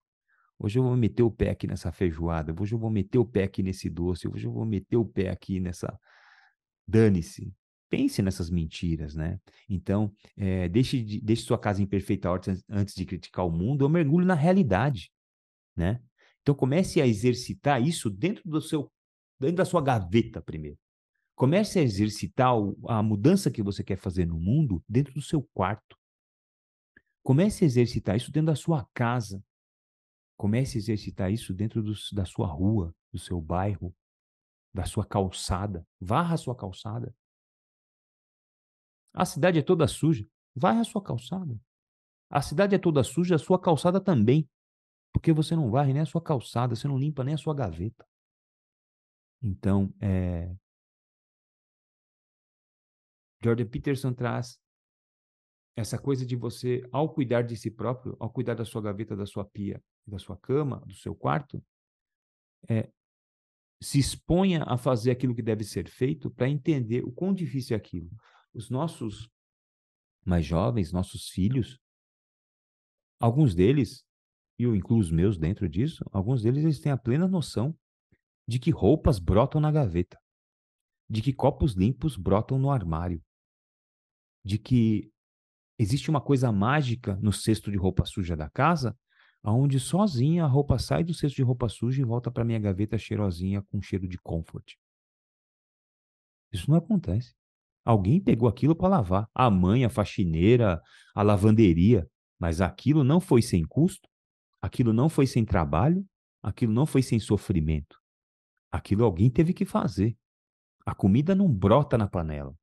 A: Hoje eu vou meter o pé aqui nessa feijoada, hoje eu vou meter o pé aqui nesse doce, hoje eu vou meter o pé aqui nessa. Dane-se. Pense nessas mentiras, né? Então, é, deixe, de, deixe sua casa em perfeita ordem antes de criticar o mundo, eu mergulho na realidade, né? Então, comece a exercitar isso dentro do seu, dentro da sua gaveta primeiro. Comece a exercitar a mudança que você quer fazer no mundo dentro do seu quarto. Comece a exercitar isso dentro da sua casa. Comece a exercitar isso dentro do, da sua rua, do seu bairro, da sua calçada. Varra a sua calçada. A cidade é toda suja. Varra a sua calçada. A cidade é toda suja, a sua calçada também. Porque você não varre nem a sua calçada, você não limpa nem a sua gaveta. Então, é, Jordan Peterson traz essa coisa de você, ao cuidar de si próprio, ao cuidar da sua gaveta, da sua pia, da sua cama, do seu quarto, é, se exponha a fazer aquilo que deve ser feito para entender o quão difícil é aquilo. Os nossos mais jovens, nossos filhos, alguns deles, e eu incluo os meus dentro disso, alguns deles eles têm a plena noção de que roupas brotam na gaveta, de que copos limpos brotam no armário, de que existe uma coisa mágica no cesto de roupa suja da casa, aonde sozinha a roupa sai do cesto de roupa suja e volta para minha gaveta cheirosinha com cheiro de comfort. Isso não acontece. Alguém pegou aquilo para lavar. A mãe, a faxineira, a lavanderia. Mas aquilo não foi sem custo, aquilo não foi sem trabalho, aquilo não foi sem sofrimento. Aquilo alguém teve que fazer. A comida não brota na panela.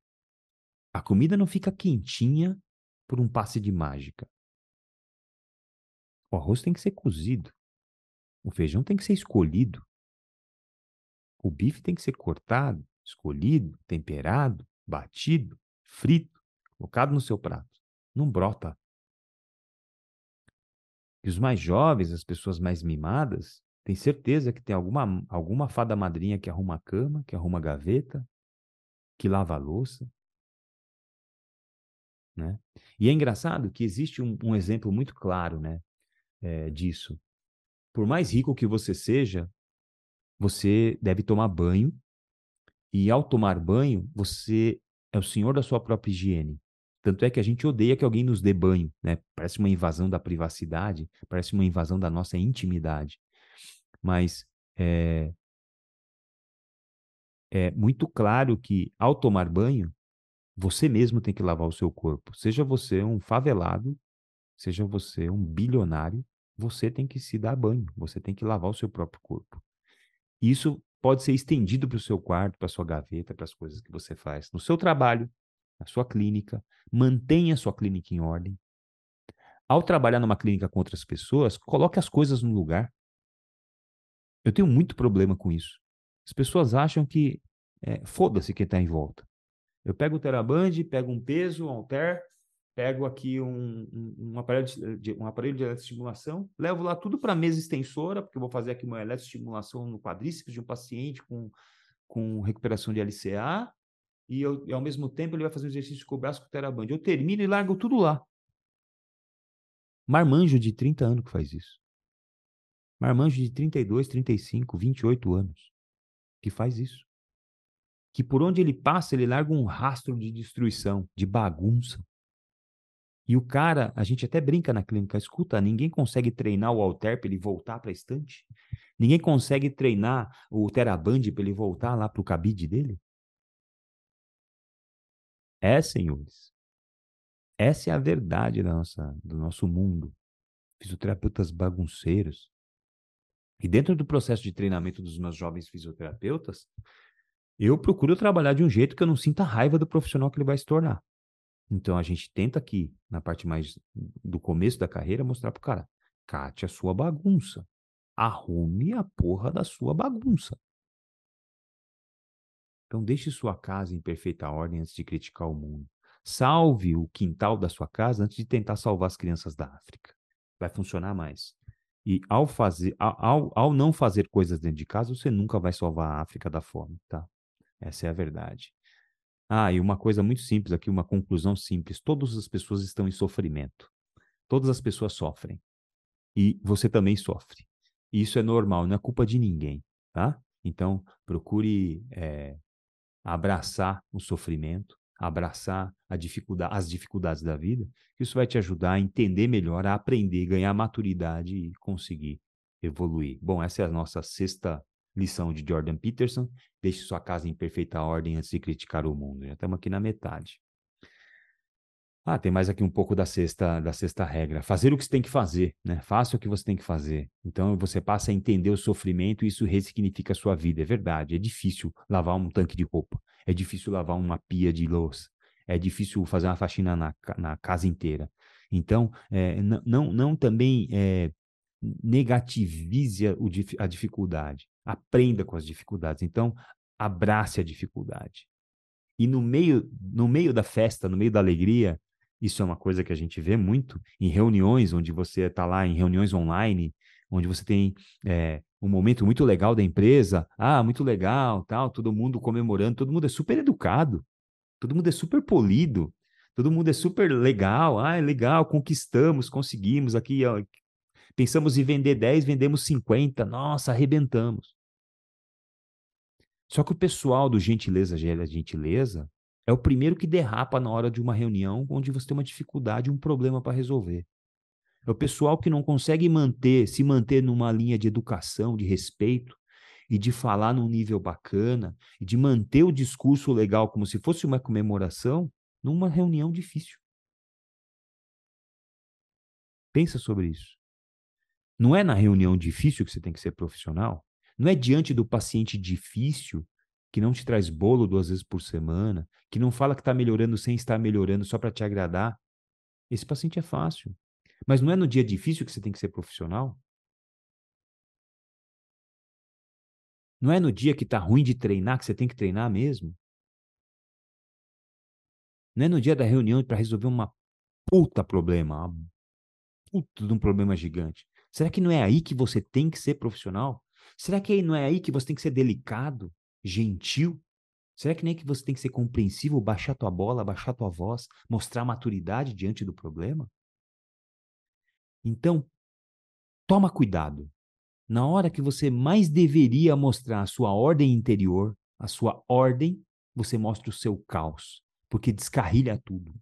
A: A comida não fica quentinha por um passe de mágica. O arroz tem que ser cozido. O feijão tem que ser escolhido. O bife tem que ser cortado, escolhido, temperado, batido, frito, colocado no seu prato. Não brota. E os mais jovens, as pessoas mais mimadas, têm certeza que tem alguma, alguma fada madrinha que arruma a cama, que arruma a gaveta, que lava a louça, né? E é engraçado que existe um, um exemplo muito claro né, é, disso. Por mais rico que você seja, você deve tomar banho, e ao tomar banho, você é o senhor da sua própria higiene. Tanto é que a gente odeia que alguém nos dê banho, né? Parece uma invasão da privacidade, parece uma invasão da nossa intimidade. Mas é, é muito claro que ao tomar banho, você mesmo tem que lavar o seu corpo. Seja você um favelado, seja você um bilionário, você tem que se dar banho, você tem que lavar o seu próprio corpo. Isso pode ser estendido para o seu quarto, para a sua gaveta, para as coisas que você faz. No seu trabalho, na sua clínica, mantenha a sua clínica em ordem. Ao trabalhar numa clínica com outras pessoas, coloque as coisas no lugar. Eu tenho muito problema com isso. As pessoas acham que é, foda-se quem está em volta. Eu pego o Teraband, pego um peso, um halter, pego aqui um, um, um aparelho de, um aparelho de eletroestimulação, levo lá tudo para a mesa extensora, porque eu vou fazer aqui uma eletroestimulação no quadríceps de um paciente com, com recuperação de LCA, e, eu, e ao mesmo tempo ele vai fazer um exercício com o braço com o Teraband. Eu termino e largo tudo lá. Marmanjo de 30 anos que faz isso. Marmanjo de 32, 35, 28 anos que faz isso. Que por onde ele passa, ele larga um rastro de destruição, de bagunça. E o cara, a gente até brinca na clínica, escuta, ninguém consegue treinar o Alter para ele voltar para a estante? Ninguém consegue treinar o Teraband para ele voltar lá para o cabide dele? É, senhores. Essa é a verdade da nossa, do nosso mundo. Fisioterapeutas bagunceiros. E dentro do processo de treinamento dos meus jovens fisioterapeutas, eu procuro trabalhar de um jeito que eu não sinta raiva do profissional que ele vai se tornar. Então a gente tenta aqui, na parte mais do começo da carreira, mostrar pro cara: cate a sua bagunça. Arrume a porra da sua bagunça. Então deixe sua casa em perfeita ordem antes de criticar o mundo. Salve o quintal da sua casa antes de tentar salvar as crianças da África. Vai funcionar mais. E ao, fazer, ao, ao não fazer coisas dentro de casa, você nunca vai salvar a África da fome, tá? Essa é a verdade. Ah, e uma coisa muito simples aqui, uma conclusão simples. Todas as pessoas estão em sofrimento. Todas as pessoas sofrem. E você também sofre. E isso é normal, não é culpa de ninguém, tá? Então, procure é, abraçar o sofrimento, abraçar dificuldade, as dificuldades da vida, isso vai te ajudar a entender melhor, a aprender, ganhar maturidade e conseguir evoluir. Bom, essa é a nossa sexta lição de Jordan Peterson. Deixe sua casa em perfeita ordem antes de criticar o mundo. Já estamos aqui na metade. Ah, tem mais aqui um pouco da sexta, da sexta regra. Fazer o que você tem que fazer, né? Faça o que você tem que fazer. Então você passa a entender o sofrimento e isso ressignifica a sua vida. É verdade, é difícil lavar um tanque de roupa. É difícil lavar uma pia de louça. É difícil fazer uma faxina na, na casa inteira. Então, é, não, não também é, negativize a, a dificuldade. Aprenda com as dificuldades. Então, abrace a dificuldade. E no meio, no meio da festa, no meio da alegria, isso é uma coisa que a gente vê muito em reuniões, onde você está lá, em reuniões online, onde você tem é, um momento muito legal da empresa, ah, muito legal, tal, todo mundo comemorando, todo mundo é super educado, todo mundo é super polido, todo mundo é super legal, ah, é legal, conquistamos, conseguimos aqui, ó, pensamos em vender 10, vendemos 50, nossa, arrebentamos. Só que o pessoal do Gentileza Gera Gentileza é o primeiro que derrapa na hora de uma reunião onde você tem uma dificuldade, um problema para resolver. É o pessoal que não consegue manter, se manter numa linha de educação, de respeito e de falar num nível bacana e de manter o discurso legal como se fosse uma comemoração numa reunião difícil. Pensa sobre isso. Não é na reunião difícil que você tem que ser profissional. Não é diante do paciente difícil que não te traz bolo duas vezes por semana, que não fala que está melhorando sem estar melhorando só para te agradar. Esse paciente é fácil. Mas não é no dia difícil que você tem que ser profissional? Não é no dia que está ruim de treinar que você tem que treinar mesmo? Não é no dia da reunião para resolver uma puta problema, uma puta de um problema gigante. Será que não é aí que você tem que ser profissional? Será que não é aí que você tem que ser delicado, gentil? Será que nem é que você tem que ser compreensivo, baixar tua bola, baixar tua voz, mostrar maturidade diante do problema? Então, toma cuidado. Na hora que você mais deveria mostrar a sua ordem interior, a sua ordem, você mostra o seu caos, porque descarrilha tudo.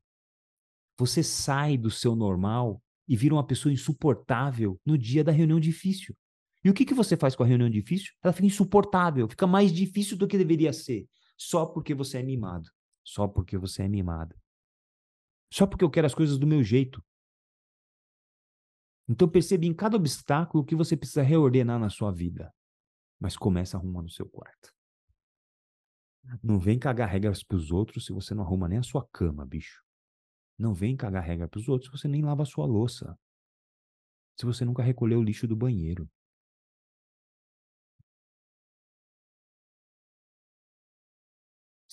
A: Você sai do seu normal e vira uma pessoa insuportável no dia da reunião difícil. E o que, que você faz com a reunião difícil? Ela fica insuportável, fica mais difícil do que deveria ser, só porque você é mimado. Só porque você é mimada. Só porque eu quero as coisas do meu jeito. Então perceba em cada obstáculo o que você precisa reordenar na sua vida. Mas começa arrumando o seu quarto. Não vem cagar regras para os outros se você não arruma nem a sua cama, bicho. Não vem cagar regra para os outros se você nem lava a sua louça. Se você nunca recolheu o lixo do banheiro.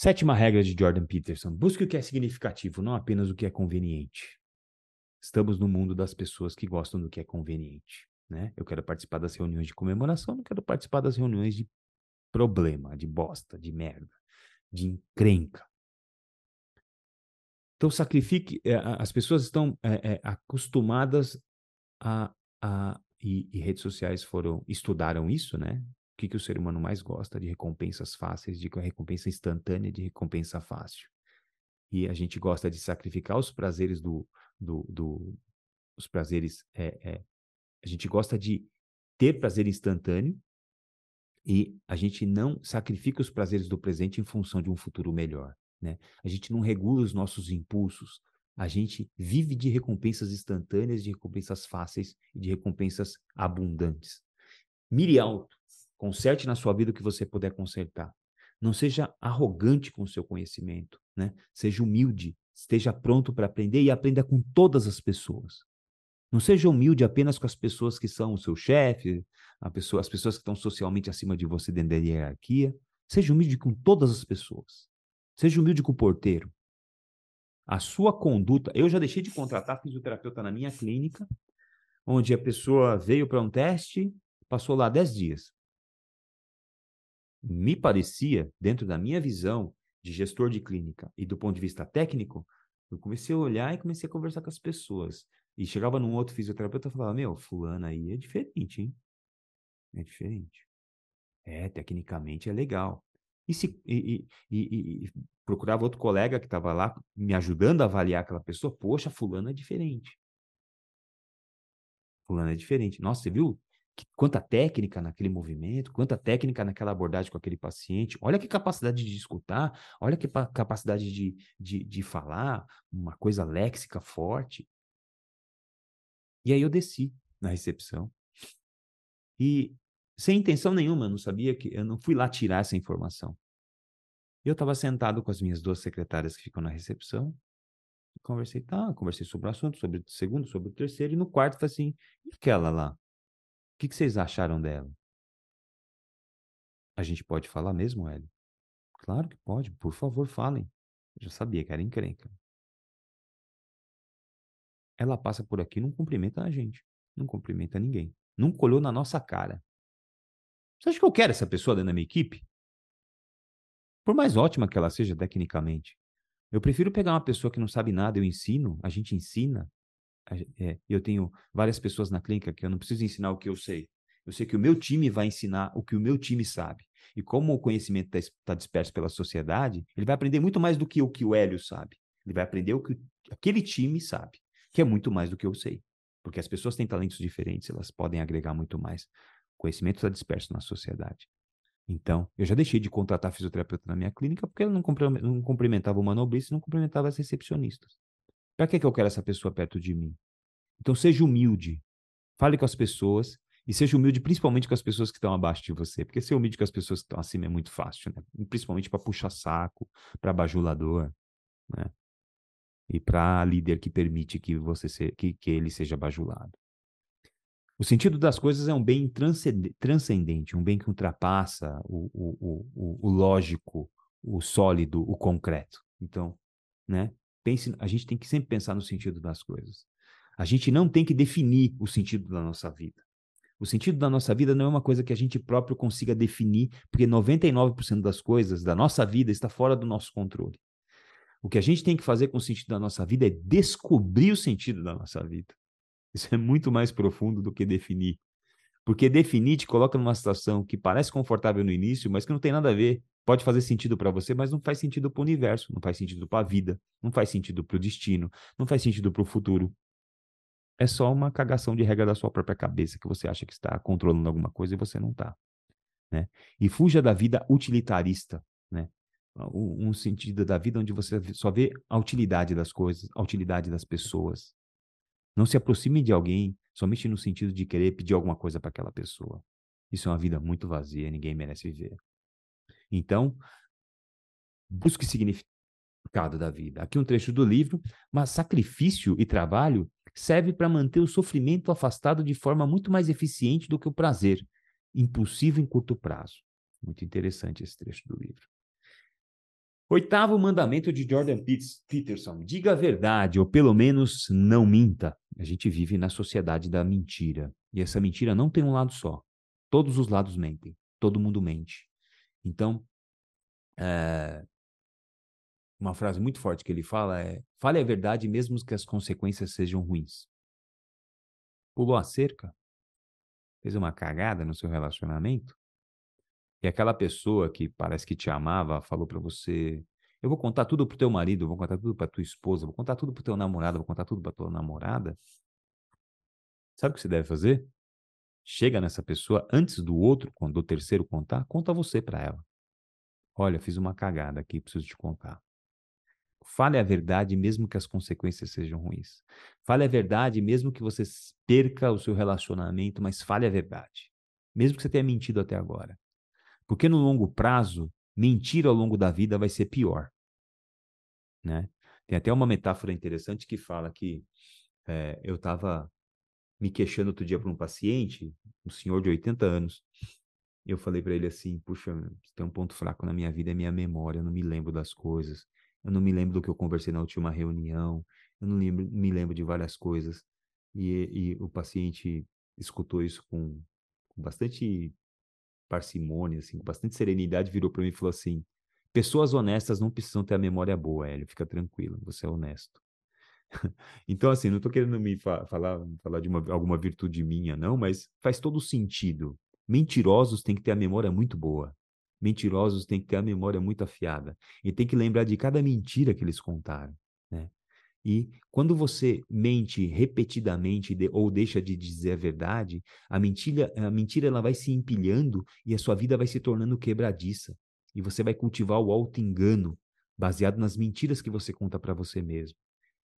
A: Sétima regra de Jordan Peterson: busque o que é significativo, não apenas o que é conveniente. Estamos no mundo das pessoas que gostam do que é conveniente. Né? Eu quero participar das reuniões de comemoração, não quero participar das reuniões de problema, de bosta, de merda, de encrenca. Então, sacrifique. É, as pessoas estão é, é, acostumadas a. a e, e, redes sociais foram estudaram isso, né? Que, que o ser humano mais gosta? De recompensas fáceis, de recompensa instantânea, de recompensa fácil. E a gente gosta de sacrificar os prazeres do. do, do os prazeres. É, é, a gente gosta de ter prazer instantâneo e a gente não sacrifica os prazeres do presente em função de um futuro melhor. Né? A gente não regula os nossos impulsos. A gente vive de recompensas instantâneas, de recompensas fáceis e de recompensas abundantes. Mire alto, Conserte na sua vida o que você puder consertar. Não seja arrogante com o seu conhecimento, né? Seja humilde, esteja pronto para aprender e aprenda com todas as pessoas. Não seja humilde apenas com as pessoas que são o seu chefe, pessoa, as pessoas que estão socialmente acima de você dentro da hierarquia. Seja humilde com todas as pessoas. Seja humilde com o porteiro. A sua conduta. Eu já deixei de contratar fisioterapeuta na minha clínica, onde a pessoa veio para um teste, passou lá 10 dias me parecia, dentro da minha visão de gestor de clínica e do ponto de vista técnico, eu comecei a olhar e comecei a conversar com as pessoas. E chegava num outro fisioterapeuta e falava: Meu, fulano aí é diferente, hein? É diferente. É, tecnicamente é legal. E, se, e, e, e procurava outro colega que estava lá me ajudando a avaliar aquela pessoa: Poxa, fulano é diferente. Fulano é diferente. Nossa, você viu quanta técnica naquele movimento, quanta técnica naquela abordagem com aquele paciente. Olha que capacidade de escutar, olha que capacidade de, de, de falar, uma coisa léxica forte. E aí eu desci na recepção. E sem intenção nenhuma, eu não sabia que eu não fui lá tirar essa informação. Eu estava sentado com as minhas duas secretárias que ficam na recepção. Conversei, tá, conversei sobre o assunto, sobre o segundo, sobre o terceiro, e no quarto falei assim, e aquela lá? Que, que vocês acharam dela? A gente pode falar mesmo, Hélio? Claro que pode, por favor, falem. Eu já sabia que era encrenca. Ela passa por aqui e não cumprimenta a gente. Não cumprimenta ninguém. Não colhou na nossa cara. Você acha que eu quero essa pessoa dentro da minha equipe? Por mais ótima que ela seja tecnicamente. Eu prefiro pegar uma pessoa que não sabe nada, eu ensino, a gente ensina, é, eu tenho várias pessoas na clínica que eu não preciso ensinar o que eu sei. Eu sei que o meu time vai ensinar o que o meu time sabe. E como o conhecimento está tá disperso pela sociedade, ele vai aprender muito mais do que o que o Hélio sabe. Ele vai aprender o que aquele time sabe, que é muito mais do que eu sei. Porque as pessoas têm talentos diferentes, elas podem agregar muito mais. O conhecimento está disperso na sociedade. Então, eu já deixei de contratar fisioterapeuta na minha clínica porque ela não, cumprimentava o manobrista e não cumprimentava as recepcionistas. Para que, que eu quero essa pessoa perto de mim? Então, seja humilde. Fale com as pessoas e seja humilde principalmente com as pessoas que estão abaixo de você. Porque ser humilde com as pessoas que estão acima é muito fácil, né? Principalmente para puxar saco, para bajulador, né? E para líder que permite que você se, que, que ele seja bajulado. O sentido das coisas é um bem transcendente, um bem que ultrapassa o, o, o, o lógico, o sólido, o concreto. Então, né? Pense, a gente tem que sempre pensar no sentido das coisas. A gente não tem que definir o sentido da nossa vida. O sentido da nossa vida não é uma coisa que a gente próprio consiga definir, porque 99% das coisas da nossa vida está fora do nosso controle. O que a gente tem que fazer com o sentido da nossa vida é descobrir o sentido da nossa vida. Isso é muito mais profundo do que definir. Porque definir te coloca numa situação que parece confortável no início, mas que não tem nada a ver pode fazer sentido para você, mas não faz sentido para o universo, não faz sentido para a vida, não faz sentido para o destino, não faz sentido para o futuro. É só uma cagação de regra da sua própria cabeça que você acha que está controlando alguma coisa e você não está. Né? E fuja da vida utilitarista, né? Um, sentido da vida onde você só vê a utilidade das coisas, a utilidade das pessoas. Não se aproxime de alguém somente no sentido de querer pedir alguma coisa para aquela pessoa. Isso é uma vida muito vazia, ninguém merece viver. Então, busque significado da vida. Aqui um trecho do livro, mas sacrifício e trabalho serve para manter o sofrimento afastado de forma muito mais eficiente do que o prazer, impulsivo em curto prazo. Muito interessante esse trecho do livro. Oitavo mandamento de Jordan Peterson: diga a verdade, ou pelo menos não minta. A gente vive na sociedade da mentira. E essa mentira não tem um lado só. Todos os lados mentem. Todo mundo mente. Então, é, uma frase muito forte que ele fala é: fale a verdade mesmo que as consequências sejam ruins. Pulou a cerca? Fez uma cagada no seu relacionamento? E aquela pessoa que parece que te amava falou para você: Eu vou contar tudo pro teu marido, vou contar tudo pra tua esposa, vou contar tudo pro teu namorado, vou contar tudo pra tua namorada. Sabe o que você deve fazer? Chega nessa pessoa antes do outro, quando o terceiro contar, conta você para ela. Olha, fiz uma cagada aqui, preciso te contar. Fale a verdade, mesmo que as consequências sejam ruins. Fale a verdade, mesmo que você perca o seu relacionamento, mas fale a verdade. Mesmo que você tenha mentido até agora. Porque no longo prazo, mentir ao longo da vida vai ser pior. Né? Tem até uma metáfora interessante que fala que é, eu estava me queixando outro dia para um paciente, um senhor de 80 anos. Eu falei para ele assim: Puxa, tem um ponto fraco na minha vida, é minha memória, eu não me lembro das coisas. Eu não me lembro do que eu conversei na última reunião. Eu não lembro, me lembro de várias coisas. E, e o paciente escutou isso com, com bastante parcimônia, assim, com bastante serenidade, virou para mim e falou assim: pessoas honestas não precisam ter a memória boa, Hélio, fica tranquilo, você é honesto. então, assim, não estou querendo me fa falar, falar de uma, alguma virtude minha, não, mas faz todo sentido. Mentirosos têm que ter a memória muito boa. Mentirosos têm que ter a memória muito afiada. E tem que lembrar de cada mentira que eles contaram, né? E quando você mente repetidamente de, ou deixa de dizer a verdade, a mentira, a mentira ela vai se empilhando e a sua vida vai se tornando quebradiça. E você vai cultivar o auto-engano baseado nas mentiras que você conta para você mesmo.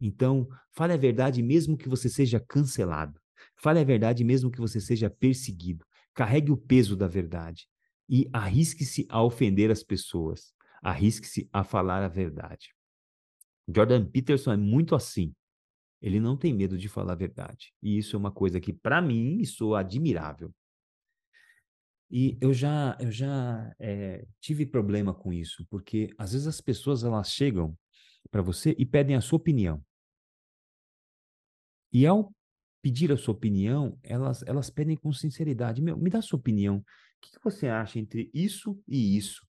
A: Então, fale a verdade mesmo que você seja cancelado. Fale a verdade mesmo que você seja perseguido. Carregue o peso da verdade e arrisque-se a ofender as pessoas. Arrisque-se a falar a verdade. Jordan Peterson é muito assim. Ele não tem medo de falar a verdade. E isso é uma coisa que, para mim, é admirável. E eu já, eu já é, tive problema com isso, porque às vezes as pessoas elas chegam para você e pedem a sua opinião. E ao pedir a sua opinião, elas, elas pedem com sinceridade: Meu, me dá a sua opinião. O que, que você acha entre isso e isso?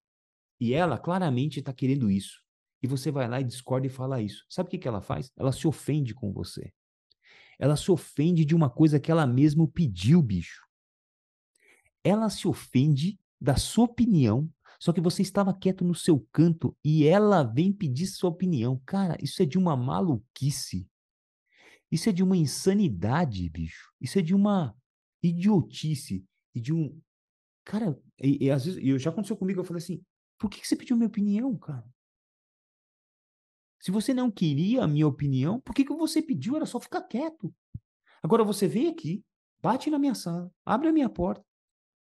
A: E ela claramente está querendo isso e você vai lá e discorda e fala isso. Sabe o que, que ela faz? Ela se ofende com você. Ela se ofende de uma coisa que ela mesma pediu, bicho. Ela se ofende da sua opinião, só que você estava quieto no seu canto e ela vem pedir sua opinião. Cara, isso é de uma maluquice. Isso é de uma insanidade, bicho. Isso é de uma idiotice e de um. Cara, e, e às vezes, e já aconteceu comigo, eu falei assim: por que, que você pediu minha opinião, cara? Se você não queria a minha opinião, por que, que você pediu? Era só ficar quieto. Agora você vem aqui, bate na minha sala, abre a minha porta,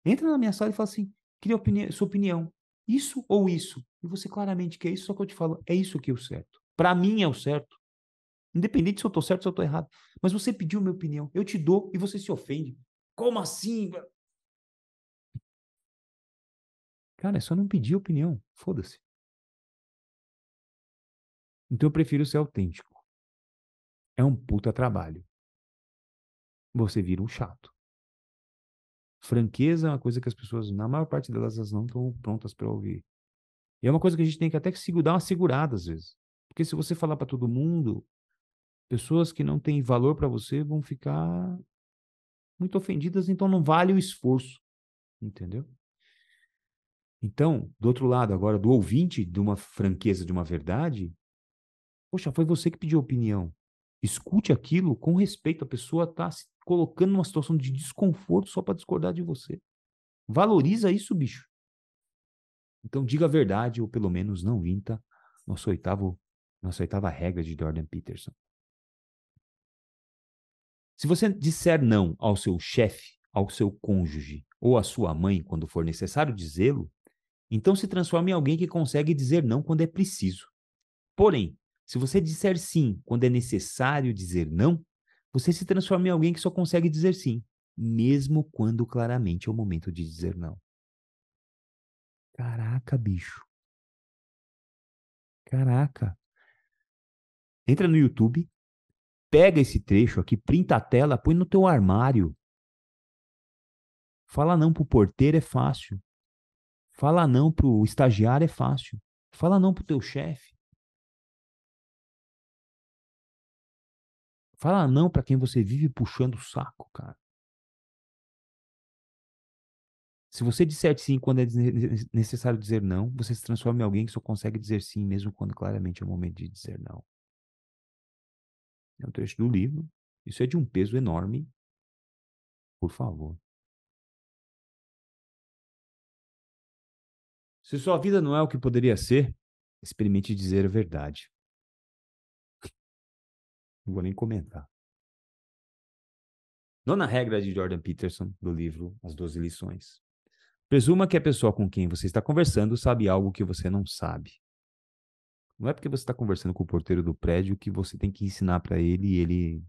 A: entra na minha sala e fala assim: queria opini sua opinião. Isso ou isso? E você claramente quer isso, só que eu te falo, é isso que é o certo. Para mim é o certo. Independente se eu tô certo ou se eu tô errado. Mas você pediu minha opinião, eu te dou e você se ofende. Como assim? Cara, é só não pedir opinião. Foda-se. Então eu prefiro ser autêntico. É um puta trabalho. Você vira um chato. Franqueza é uma coisa que as pessoas, na maior parte delas, elas não estão prontas para ouvir. E é uma coisa que a gente tem que até que dar uma segurada às vezes. Porque se você falar para todo mundo, pessoas que não têm valor para você vão ficar muito ofendidas, então não vale o esforço. Entendeu? Então, do outro lado, agora, do ouvinte de uma franqueza, de uma verdade, Poxa, foi você que pediu opinião. Escute aquilo com respeito. A pessoa está se colocando numa situação de desconforto só para discordar de você. Valoriza isso, bicho. Então diga a verdade, ou pelo menos não minta. Nosso oitavo, nossa oitava regra de Jordan Peterson. Se você disser não ao seu chefe, ao seu cônjuge ou a sua mãe quando for necessário dizê-lo, então se transforme em alguém que consegue dizer não quando é preciso. Porém, se você disser sim quando é necessário dizer não, você se transforma em alguém que só consegue dizer sim, mesmo quando claramente é o momento de dizer não. Caraca, bicho. Caraca. Entra no YouTube, pega esse trecho aqui, printa a tela, põe no teu armário. Fala não pro porteiro é fácil. Fala não pro estagiário é fácil. Fala não pro teu chefe. Fala não para quem você vive puxando o saco, cara. Se você disser sim quando é necessário dizer não, você se transforma em alguém que só consegue dizer sim, mesmo quando claramente é o momento de dizer não. É um trecho do livro. Isso é de um peso enorme. Por favor. Se sua vida não é o que poderia ser, experimente dizer a verdade. Não vou nem comentar. Nona regra de Jordan Peterson, do livro As Doze Lições. Presuma que a pessoa com quem você está conversando sabe algo que você não sabe. Não é porque você está conversando com o porteiro do prédio que você tem que ensinar para ele e ele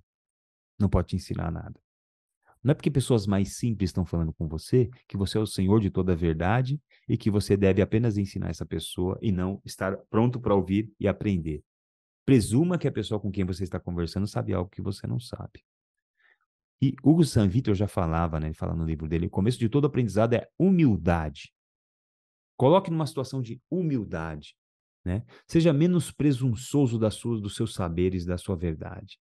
A: não pode te ensinar nada. Não é porque pessoas mais simples estão falando com você que você é o senhor de toda a verdade e que você deve apenas ensinar essa pessoa e não estar pronto para ouvir e aprender. Presuma que a pessoa com quem você está conversando sabe algo que você não sabe. E Hugo San Vitor já falava, né, ele fala no livro dele, o começo de todo aprendizado é humildade. Coloque numa situação de humildade, né? Seja menos presunçoso das suas, dos seus saberes, da sua verdade.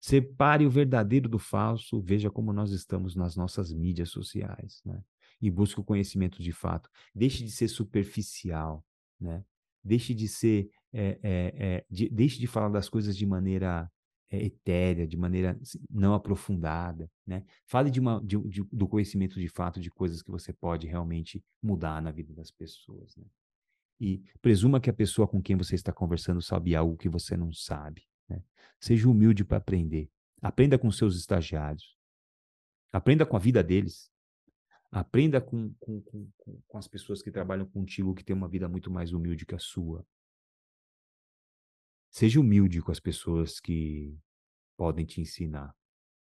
A: Separe o verdadeiro do falso, veja como nós estamos nas nossas mídias sociais, né? E busque o conhecimento de fato. Deixe de ser superficial, né? Deixe de ser, é, é, de, deixe de falar das coisas de maneira etérea, de maneira assim, não aprofundada, né? Fale de uma, de, de, do conhecimento de fato de coisas que você pode realmente mudar na vida das pessoas, né? E presuma que a pessoa com quem você está conversando sabe algo que você não sabe, né? Seja humilde para aprender. Aprenda com seus estagiários. Aprenda com a vida deles. Aprenda com, com, com, com as pessoas que trabalham contigo que têm uma vida muito mais humilde que a sua. Seja humilde com as pessoas que podem te ensinar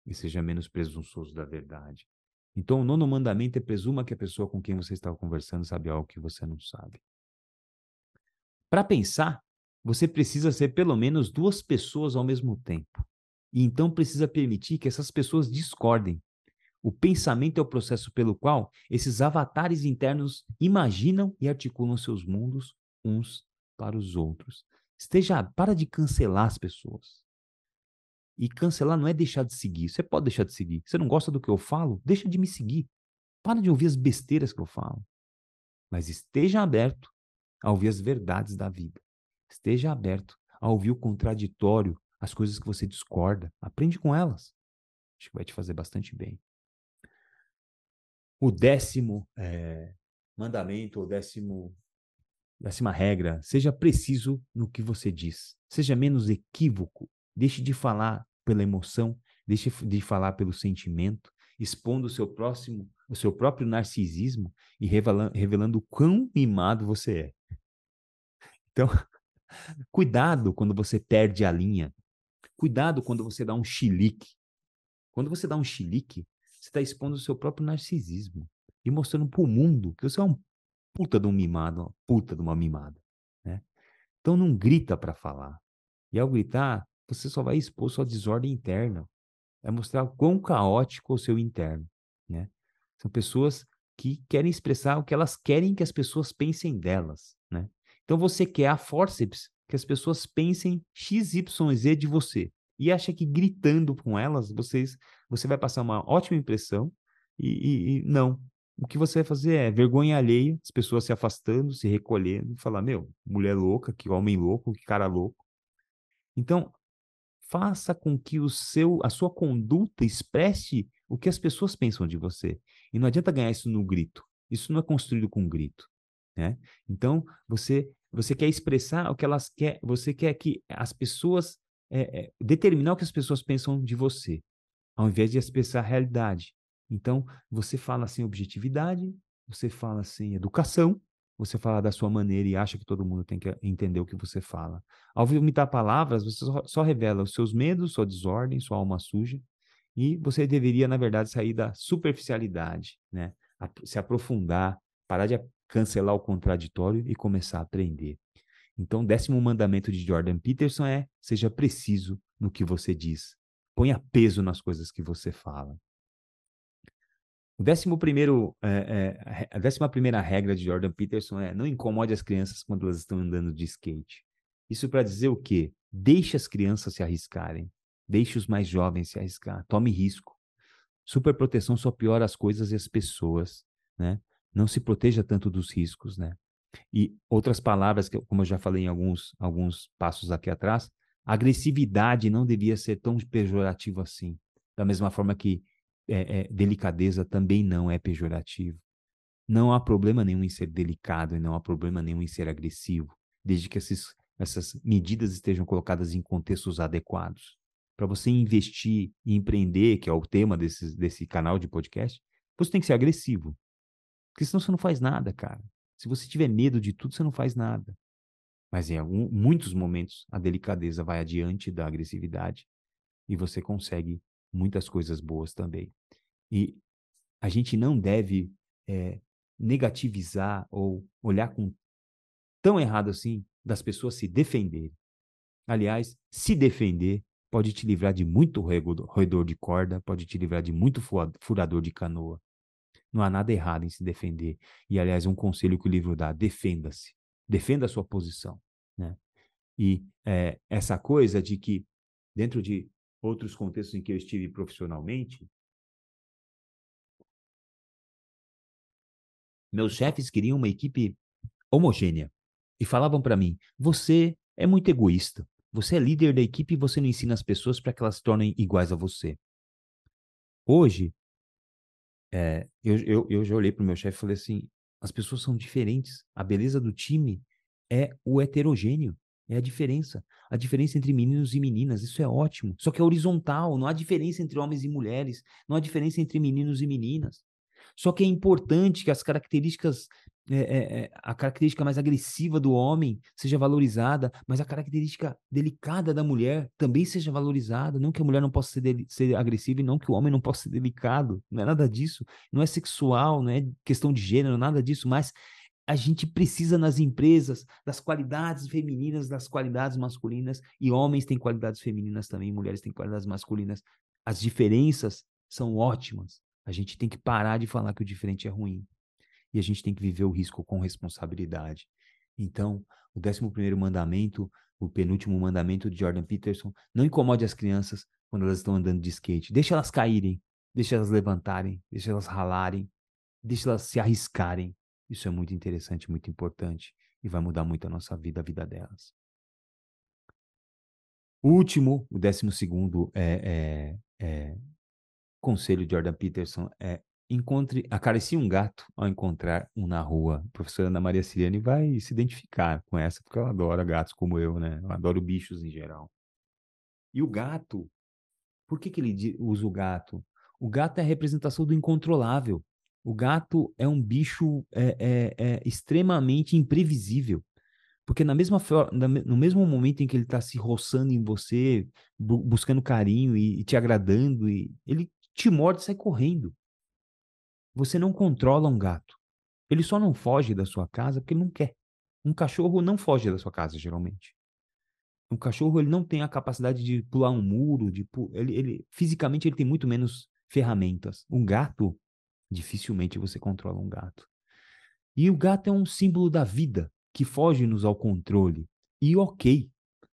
A: e seja menos presunçoso da verdade. Então, o nono mandamento é presuma que a pessoa com quem você está conversando sabe algo que você não sabe. Para pensar, você precisa ser pelo menos duas pessoas ao mesmo tempo. E então precisa permitir que essas pessoas discordem. O pensamento é o processo pelo qual esses avatares internos imaginam e articulam seus mundos uns para os outros. Esteja, para de cancelar as pessoas. E cancelar não é deixar de seguir. Você pode deixar de seguir. Você não gosta do que eu falo? Deixa de me seguir. Para de ouvir as besteiras que eu falo. Mas esteja aberto a ouvir as verdades da vida. Esteja aberto a ouvir o contraditório, as coisas que você discorda. Aprende com elas. Acho que vai te fazer bastante bem. O décimo é, mandamento, o décimo Décima regra, seja preciso no que você diz. Seja menos equívoco. Deixe de falar pela emoção, deixe de falar pelo sentimento, expondo o seu próximo, o seu próprio narcisismo e revelando, revelando o quão mimado você é. Então, cuidado quando você perde a linha. Cuidado quando você dá um chilique. Quando você dá um chilique, você está expondo o seu próprio narcisismo e mostrando para o mundo que você é um puta de um mimado, uma puta de uma mimada, né? Então não grita para falar. E ao gritar, você só vai expor sua desordem interna. É mostrar o quão caótico é o seu interno, né? São pessoas que querem expressar o que elas querem que as pessoas pensem delas, né? Então você quer a forceps que as pessoas pensem XYZ de você e acha que gritando com elas vocês você vai passar uma ótima impressão e, e, e não o que você vai fazer é vergonha alheia, as pessoas se afastando, se recolhendo, falar, meu, mulher louca, que homem louco, que cara louco. Então, faça com que o seu, a sua conduta expresse o que as pessoas pensam de você. E não adianta ganhar isso no grito. Isso não é construído com grito, né? Então, você você quer expressar o que elas querem, você quer que as pessoas é, é, determinar o que as pessoas pensam de você, ao invés de expressar a realidade. Então, você fala sem objetividade, você fala sem educação, você fala da sua maneira e acha que todo mundo tem que entender o que você fala. Ao vomitar palavras, você só, só revela os seus medos, sua desordem, sua alma suja, e você deveria, na verdade, sair da superficialidade, né? se aprofundar, parar de cancelar o contraditório e começar a aprender. Então, décimo mandamento de Jordan Peterson é: seja preciso no que você diz. Ponha peso nas coisas que você fala. O décimo primeiro, é, é, a décima primeira regra de Jordan Peterson é não incomode as crianças quando elas estão andando de skate. Isso para dizer o quê? Deixe as crianças se arriscarem. Deixe os mais jovens se arriscar. Tome risco. Superproteção só piora as coisas e as pessoas, né? Não se proteja tanto dos riscos, né? E outras palavras, que, como eu já falei em alguns, alguns passos aqui atrás, agressividade não devia ser tão pejorativo assim. Da mesma forma que é, é, delicadeza também não é pejorativo. Não há problema nenhum em ser delicado e não há problema nenhum em ser agressivo, desde que esses, essas medidas estejam colocadas em contextos adequados. Para você investir e empreender, que é o tema desse, desse canal de podcast, você tem que ser agressivo. Porque senão você não faz nada, cara. Se você tiver medo de tudo, você não faz nada. Mas em algum, muitos momentos, a delicadeza vai adiante da agressividade e você consegue muitas coisas boas também. E a gente não deve é, negativizar ou olhar com tão errado assim das pessoas se defenderem. Aliás, se defender pode te livrar de muito roedor de corda, pode te livrar de muito furador de canoa. Não há nada errado em se defender. E, aliás, um conselho que o livro dá: defenda-se. Defenda a sua posição. Né? E é, essa coisa de que, dentro de outros contextos em que eu estive profissionalmente, meus chefes queriam uma equipe homogênea e falavam para mim: você é muito egoísta. Você é líder da equipe e você não ensina as pessoas para que elas se tornem iguais a você. Hoje, é, eu, eu, eu já olhei para o meu chefe e falei assim: as pessoas são diferentes. A beleza do time é o heterogêneo. É a diferença. A diferença entre meninos e meninas. Isso é ótimo. Só que é horizontal. Não há diferença entre homens e mulheres. Não há diferença entre meninos e meninas. Só que é importante que as características, é, é, é a característica mais agressiva do homem seja valorizada, mas a característica delicada da mulher também seja valorizada. Não que a mulher não possa ser, ser agressiva e não que o homem não possa ser delicado. Não é nada disso. Não é sexual, não é questão de gênero, nada disso, mas a gente precisa nas empresas das qualidades femininas, das qualidades masculinas, e homens têm qualidades femininas também, mulheres têm qualidades masculinas. As diferenças são ótimas. A gente tem que parar de falar que o diferente é ruim. E a gente tem que viver o risco com responsabilidade. Então, o 11 mandamento, o penúltimo mandamento de Jordan Peterson, não incomode as crianças quando elas estão andando de skate. Deixa elas caírem, deixa elas levantarem, deixa elas ralarem, deixa elas se arriscarem isso é muito interessante, muito importante e vai mudar muito a nossa vida, a vida delas. O último, o décimo segundo é, é, é, conselho de Jordan Peterson é encontre, acaricie um gato ao encontrar um na rua. A professora Ana Maria Siriane vai se identificar com essa, porque ela adora gatos como eu, né? Eu adoro bichos em geral. E o gato, por que, que ele usa o gato? O gato é a representação do incontrolável. O gato é um bicho é, é, é extremamente imprevisível. Porque na mesma no mesmo momento em que ele está se roçando em você, bu buscando carinho e, e, te agradando, e ele te morde e sai correndo. Você não controla um gato. Ele só não foge da sua casa porque ele não quer. Um cachorro não foge da sua casa, geralmente. Um cachorro ele não tem a capacidade de pular um muro, de ele, ele fisicamente ele tem muito menos ferramentas. Um gato Dificilmente você controla um gato. E o gato é um símbolo da vida, que foge-nos ao controle. E ok,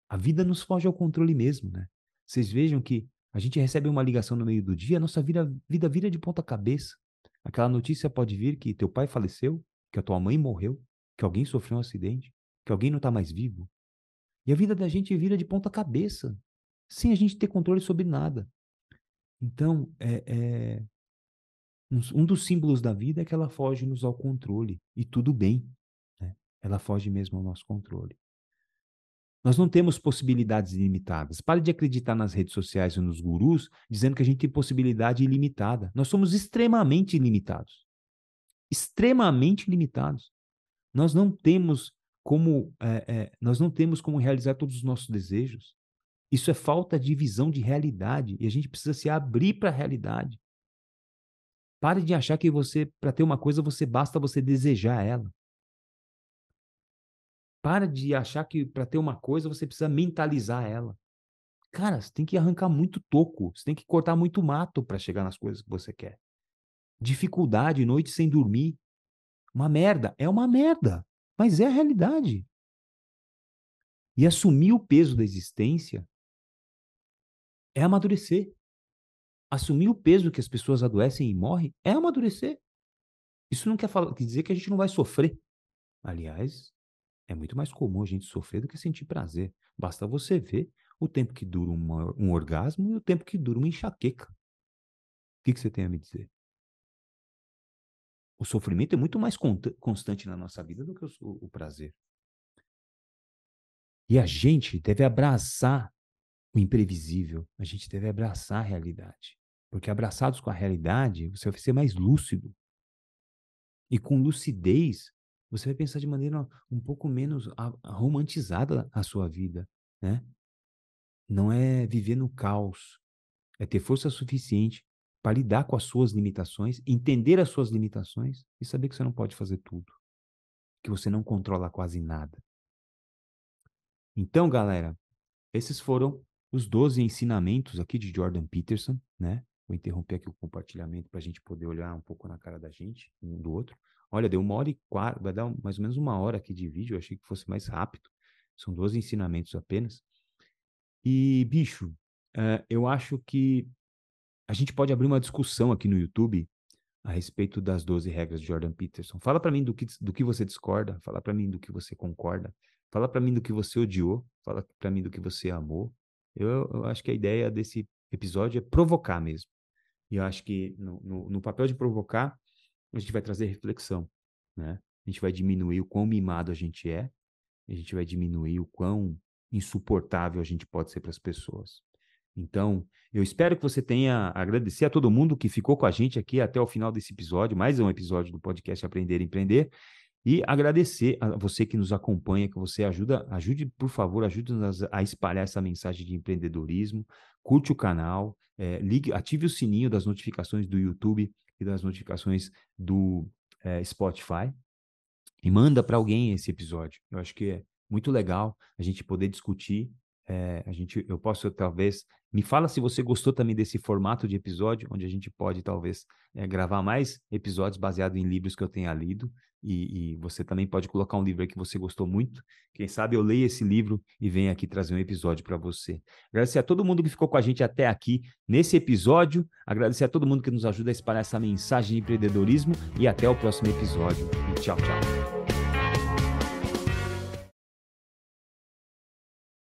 A: a vida nos foge ao controle mesmo, né? Vocês vejam que a gente recebe uma ligação no meio do dia, a nossa vida, vida vira de ponta cabeça. Aquela notícia pode vir que teu pai faleceu, que a tua mãe morreu, que alguém sofreu um acidente, que alguém não está mais vivo. E a vida da gente vira de ponta cabeça, sem a gente ter controle sobre nada. Então, é, é, um dos símbolos da vida é que ela foge-nos ao controle. E tudo bem. Né? Ela foge mesmo ao nosso controle. Nós não temos possibilidades ilimitadas. Pare de acreditar nas redes sociais e nos gurus dizendo que a gente tem possibilidade ilimitada. Nós somos extremamente limitados. Extremamente limitados. Nós não temos como é, é, nós não temos como realizar todos os nossos desejos. Isso é falta de visão de realidade e a gente precisa se abrir para a realidade. Pare de achar que você, para ter uma coisa, você basta você desejar ela. Para de achar que para ter uma coisa você precisa mentalizar ela. Cara, você tem que arrancar muito toco, você tem que cortar muito mato para chegar nas coisas que você quer. Dificuldade, noite sem dormir. Uma merda, é uma merda, mas é a realidade. E assumir o peso da existência é amadurecer. Assumir o peso que as pessoas adoecem e morrem é amadurecer. Isso não quer, falar, quer dizer que a gente não vai sofrer. Aliás, é muito mais comum a gente sofrer do que sentir prazer. Basta você ver o tempo que dura uma, um orgasmo e o tempo que dura uma enxaqueca. O que, que você tem a me dizer? O sofrimento é muito mais constante na nossa vida do que o, o prazer. E a gente deve abraçar o imprevisível, a gente deve abraçar a realidade. Porque abraçados com a realidade, você vai ser mais lúcido. E com lucidez, você vai pensar de maneira um pouco menos romantizada a sua vida, né? Não é viver no caos, é ter força suficiente para lidar com as suas limitações, entender as suas limitações e saber que você não pode fazer tudo, que você não controla quase nada. Então, galera, esses foram os 12 ensinamentos aqui de Jordan Peterson, né? Vou interromper aqui o compartilhamento para a gente poder olhar um pouco na cara da gente, um do outro. Olha, deu uma hora e quatro, vai dar mais ou menos uma hora aqui de vídeo, eu achei que fosse mais rápido. São 12 ensinamentos apenas. E, bicho, uh, eu acho que a gente pode abrir uma discussão aqui no YouTube a respeito das 12 regras de Jordan Peterson. Fala para mim do que, do que você discorda, fala para mim do que você concorda, fala para mim do que você odiou, fala para mim do que você amou. Eu, eu, acho que a ideia desse episódio é provocar mesmo. E eu acho que no, no, no papel de provocar, a gente vai trazer reflexão, né? A gente vai diminuir o quão mimado a gente é, a gente vai diminuir o quão insuportável a gente pode ser para as pessoas. Então, eu espero que você tenha agradecer a todo mundo que ficou com a gente aqui até o final desse episódio, mais um episódio do podcast Aprender e Empreender. E agradecer a você que nos acompanha, que você ajuda, ajude, por favor, ajude-nos a espalhar essa mensagem de empreendedorismo. Curte o canal, é, ligue, ative o sininho das notificações do YouTube e das notificações do é, Spotify. E manda para alguém esse episódio. Eu acho que é muito legal a gente poder discutir. É, a gente, eu posso talvez me fala se você gostou também desse formato de episódio, onde a gente pode talvez gravar mais episódios baseados em livros que eu tenha lido. E, e, você também pode colocar um livro aí que você gostou muito. Quem sabe eu leio esse livro e venho aqui trazer um episódio para você. Agradecer a todo mundo que ficou com a gente até aqui nesse episódio. Agradecer a todo mundo que nos ajuda a espalhar essa mensagem de empreendedorismo. E até o próximo episódio. E tchau, tchau.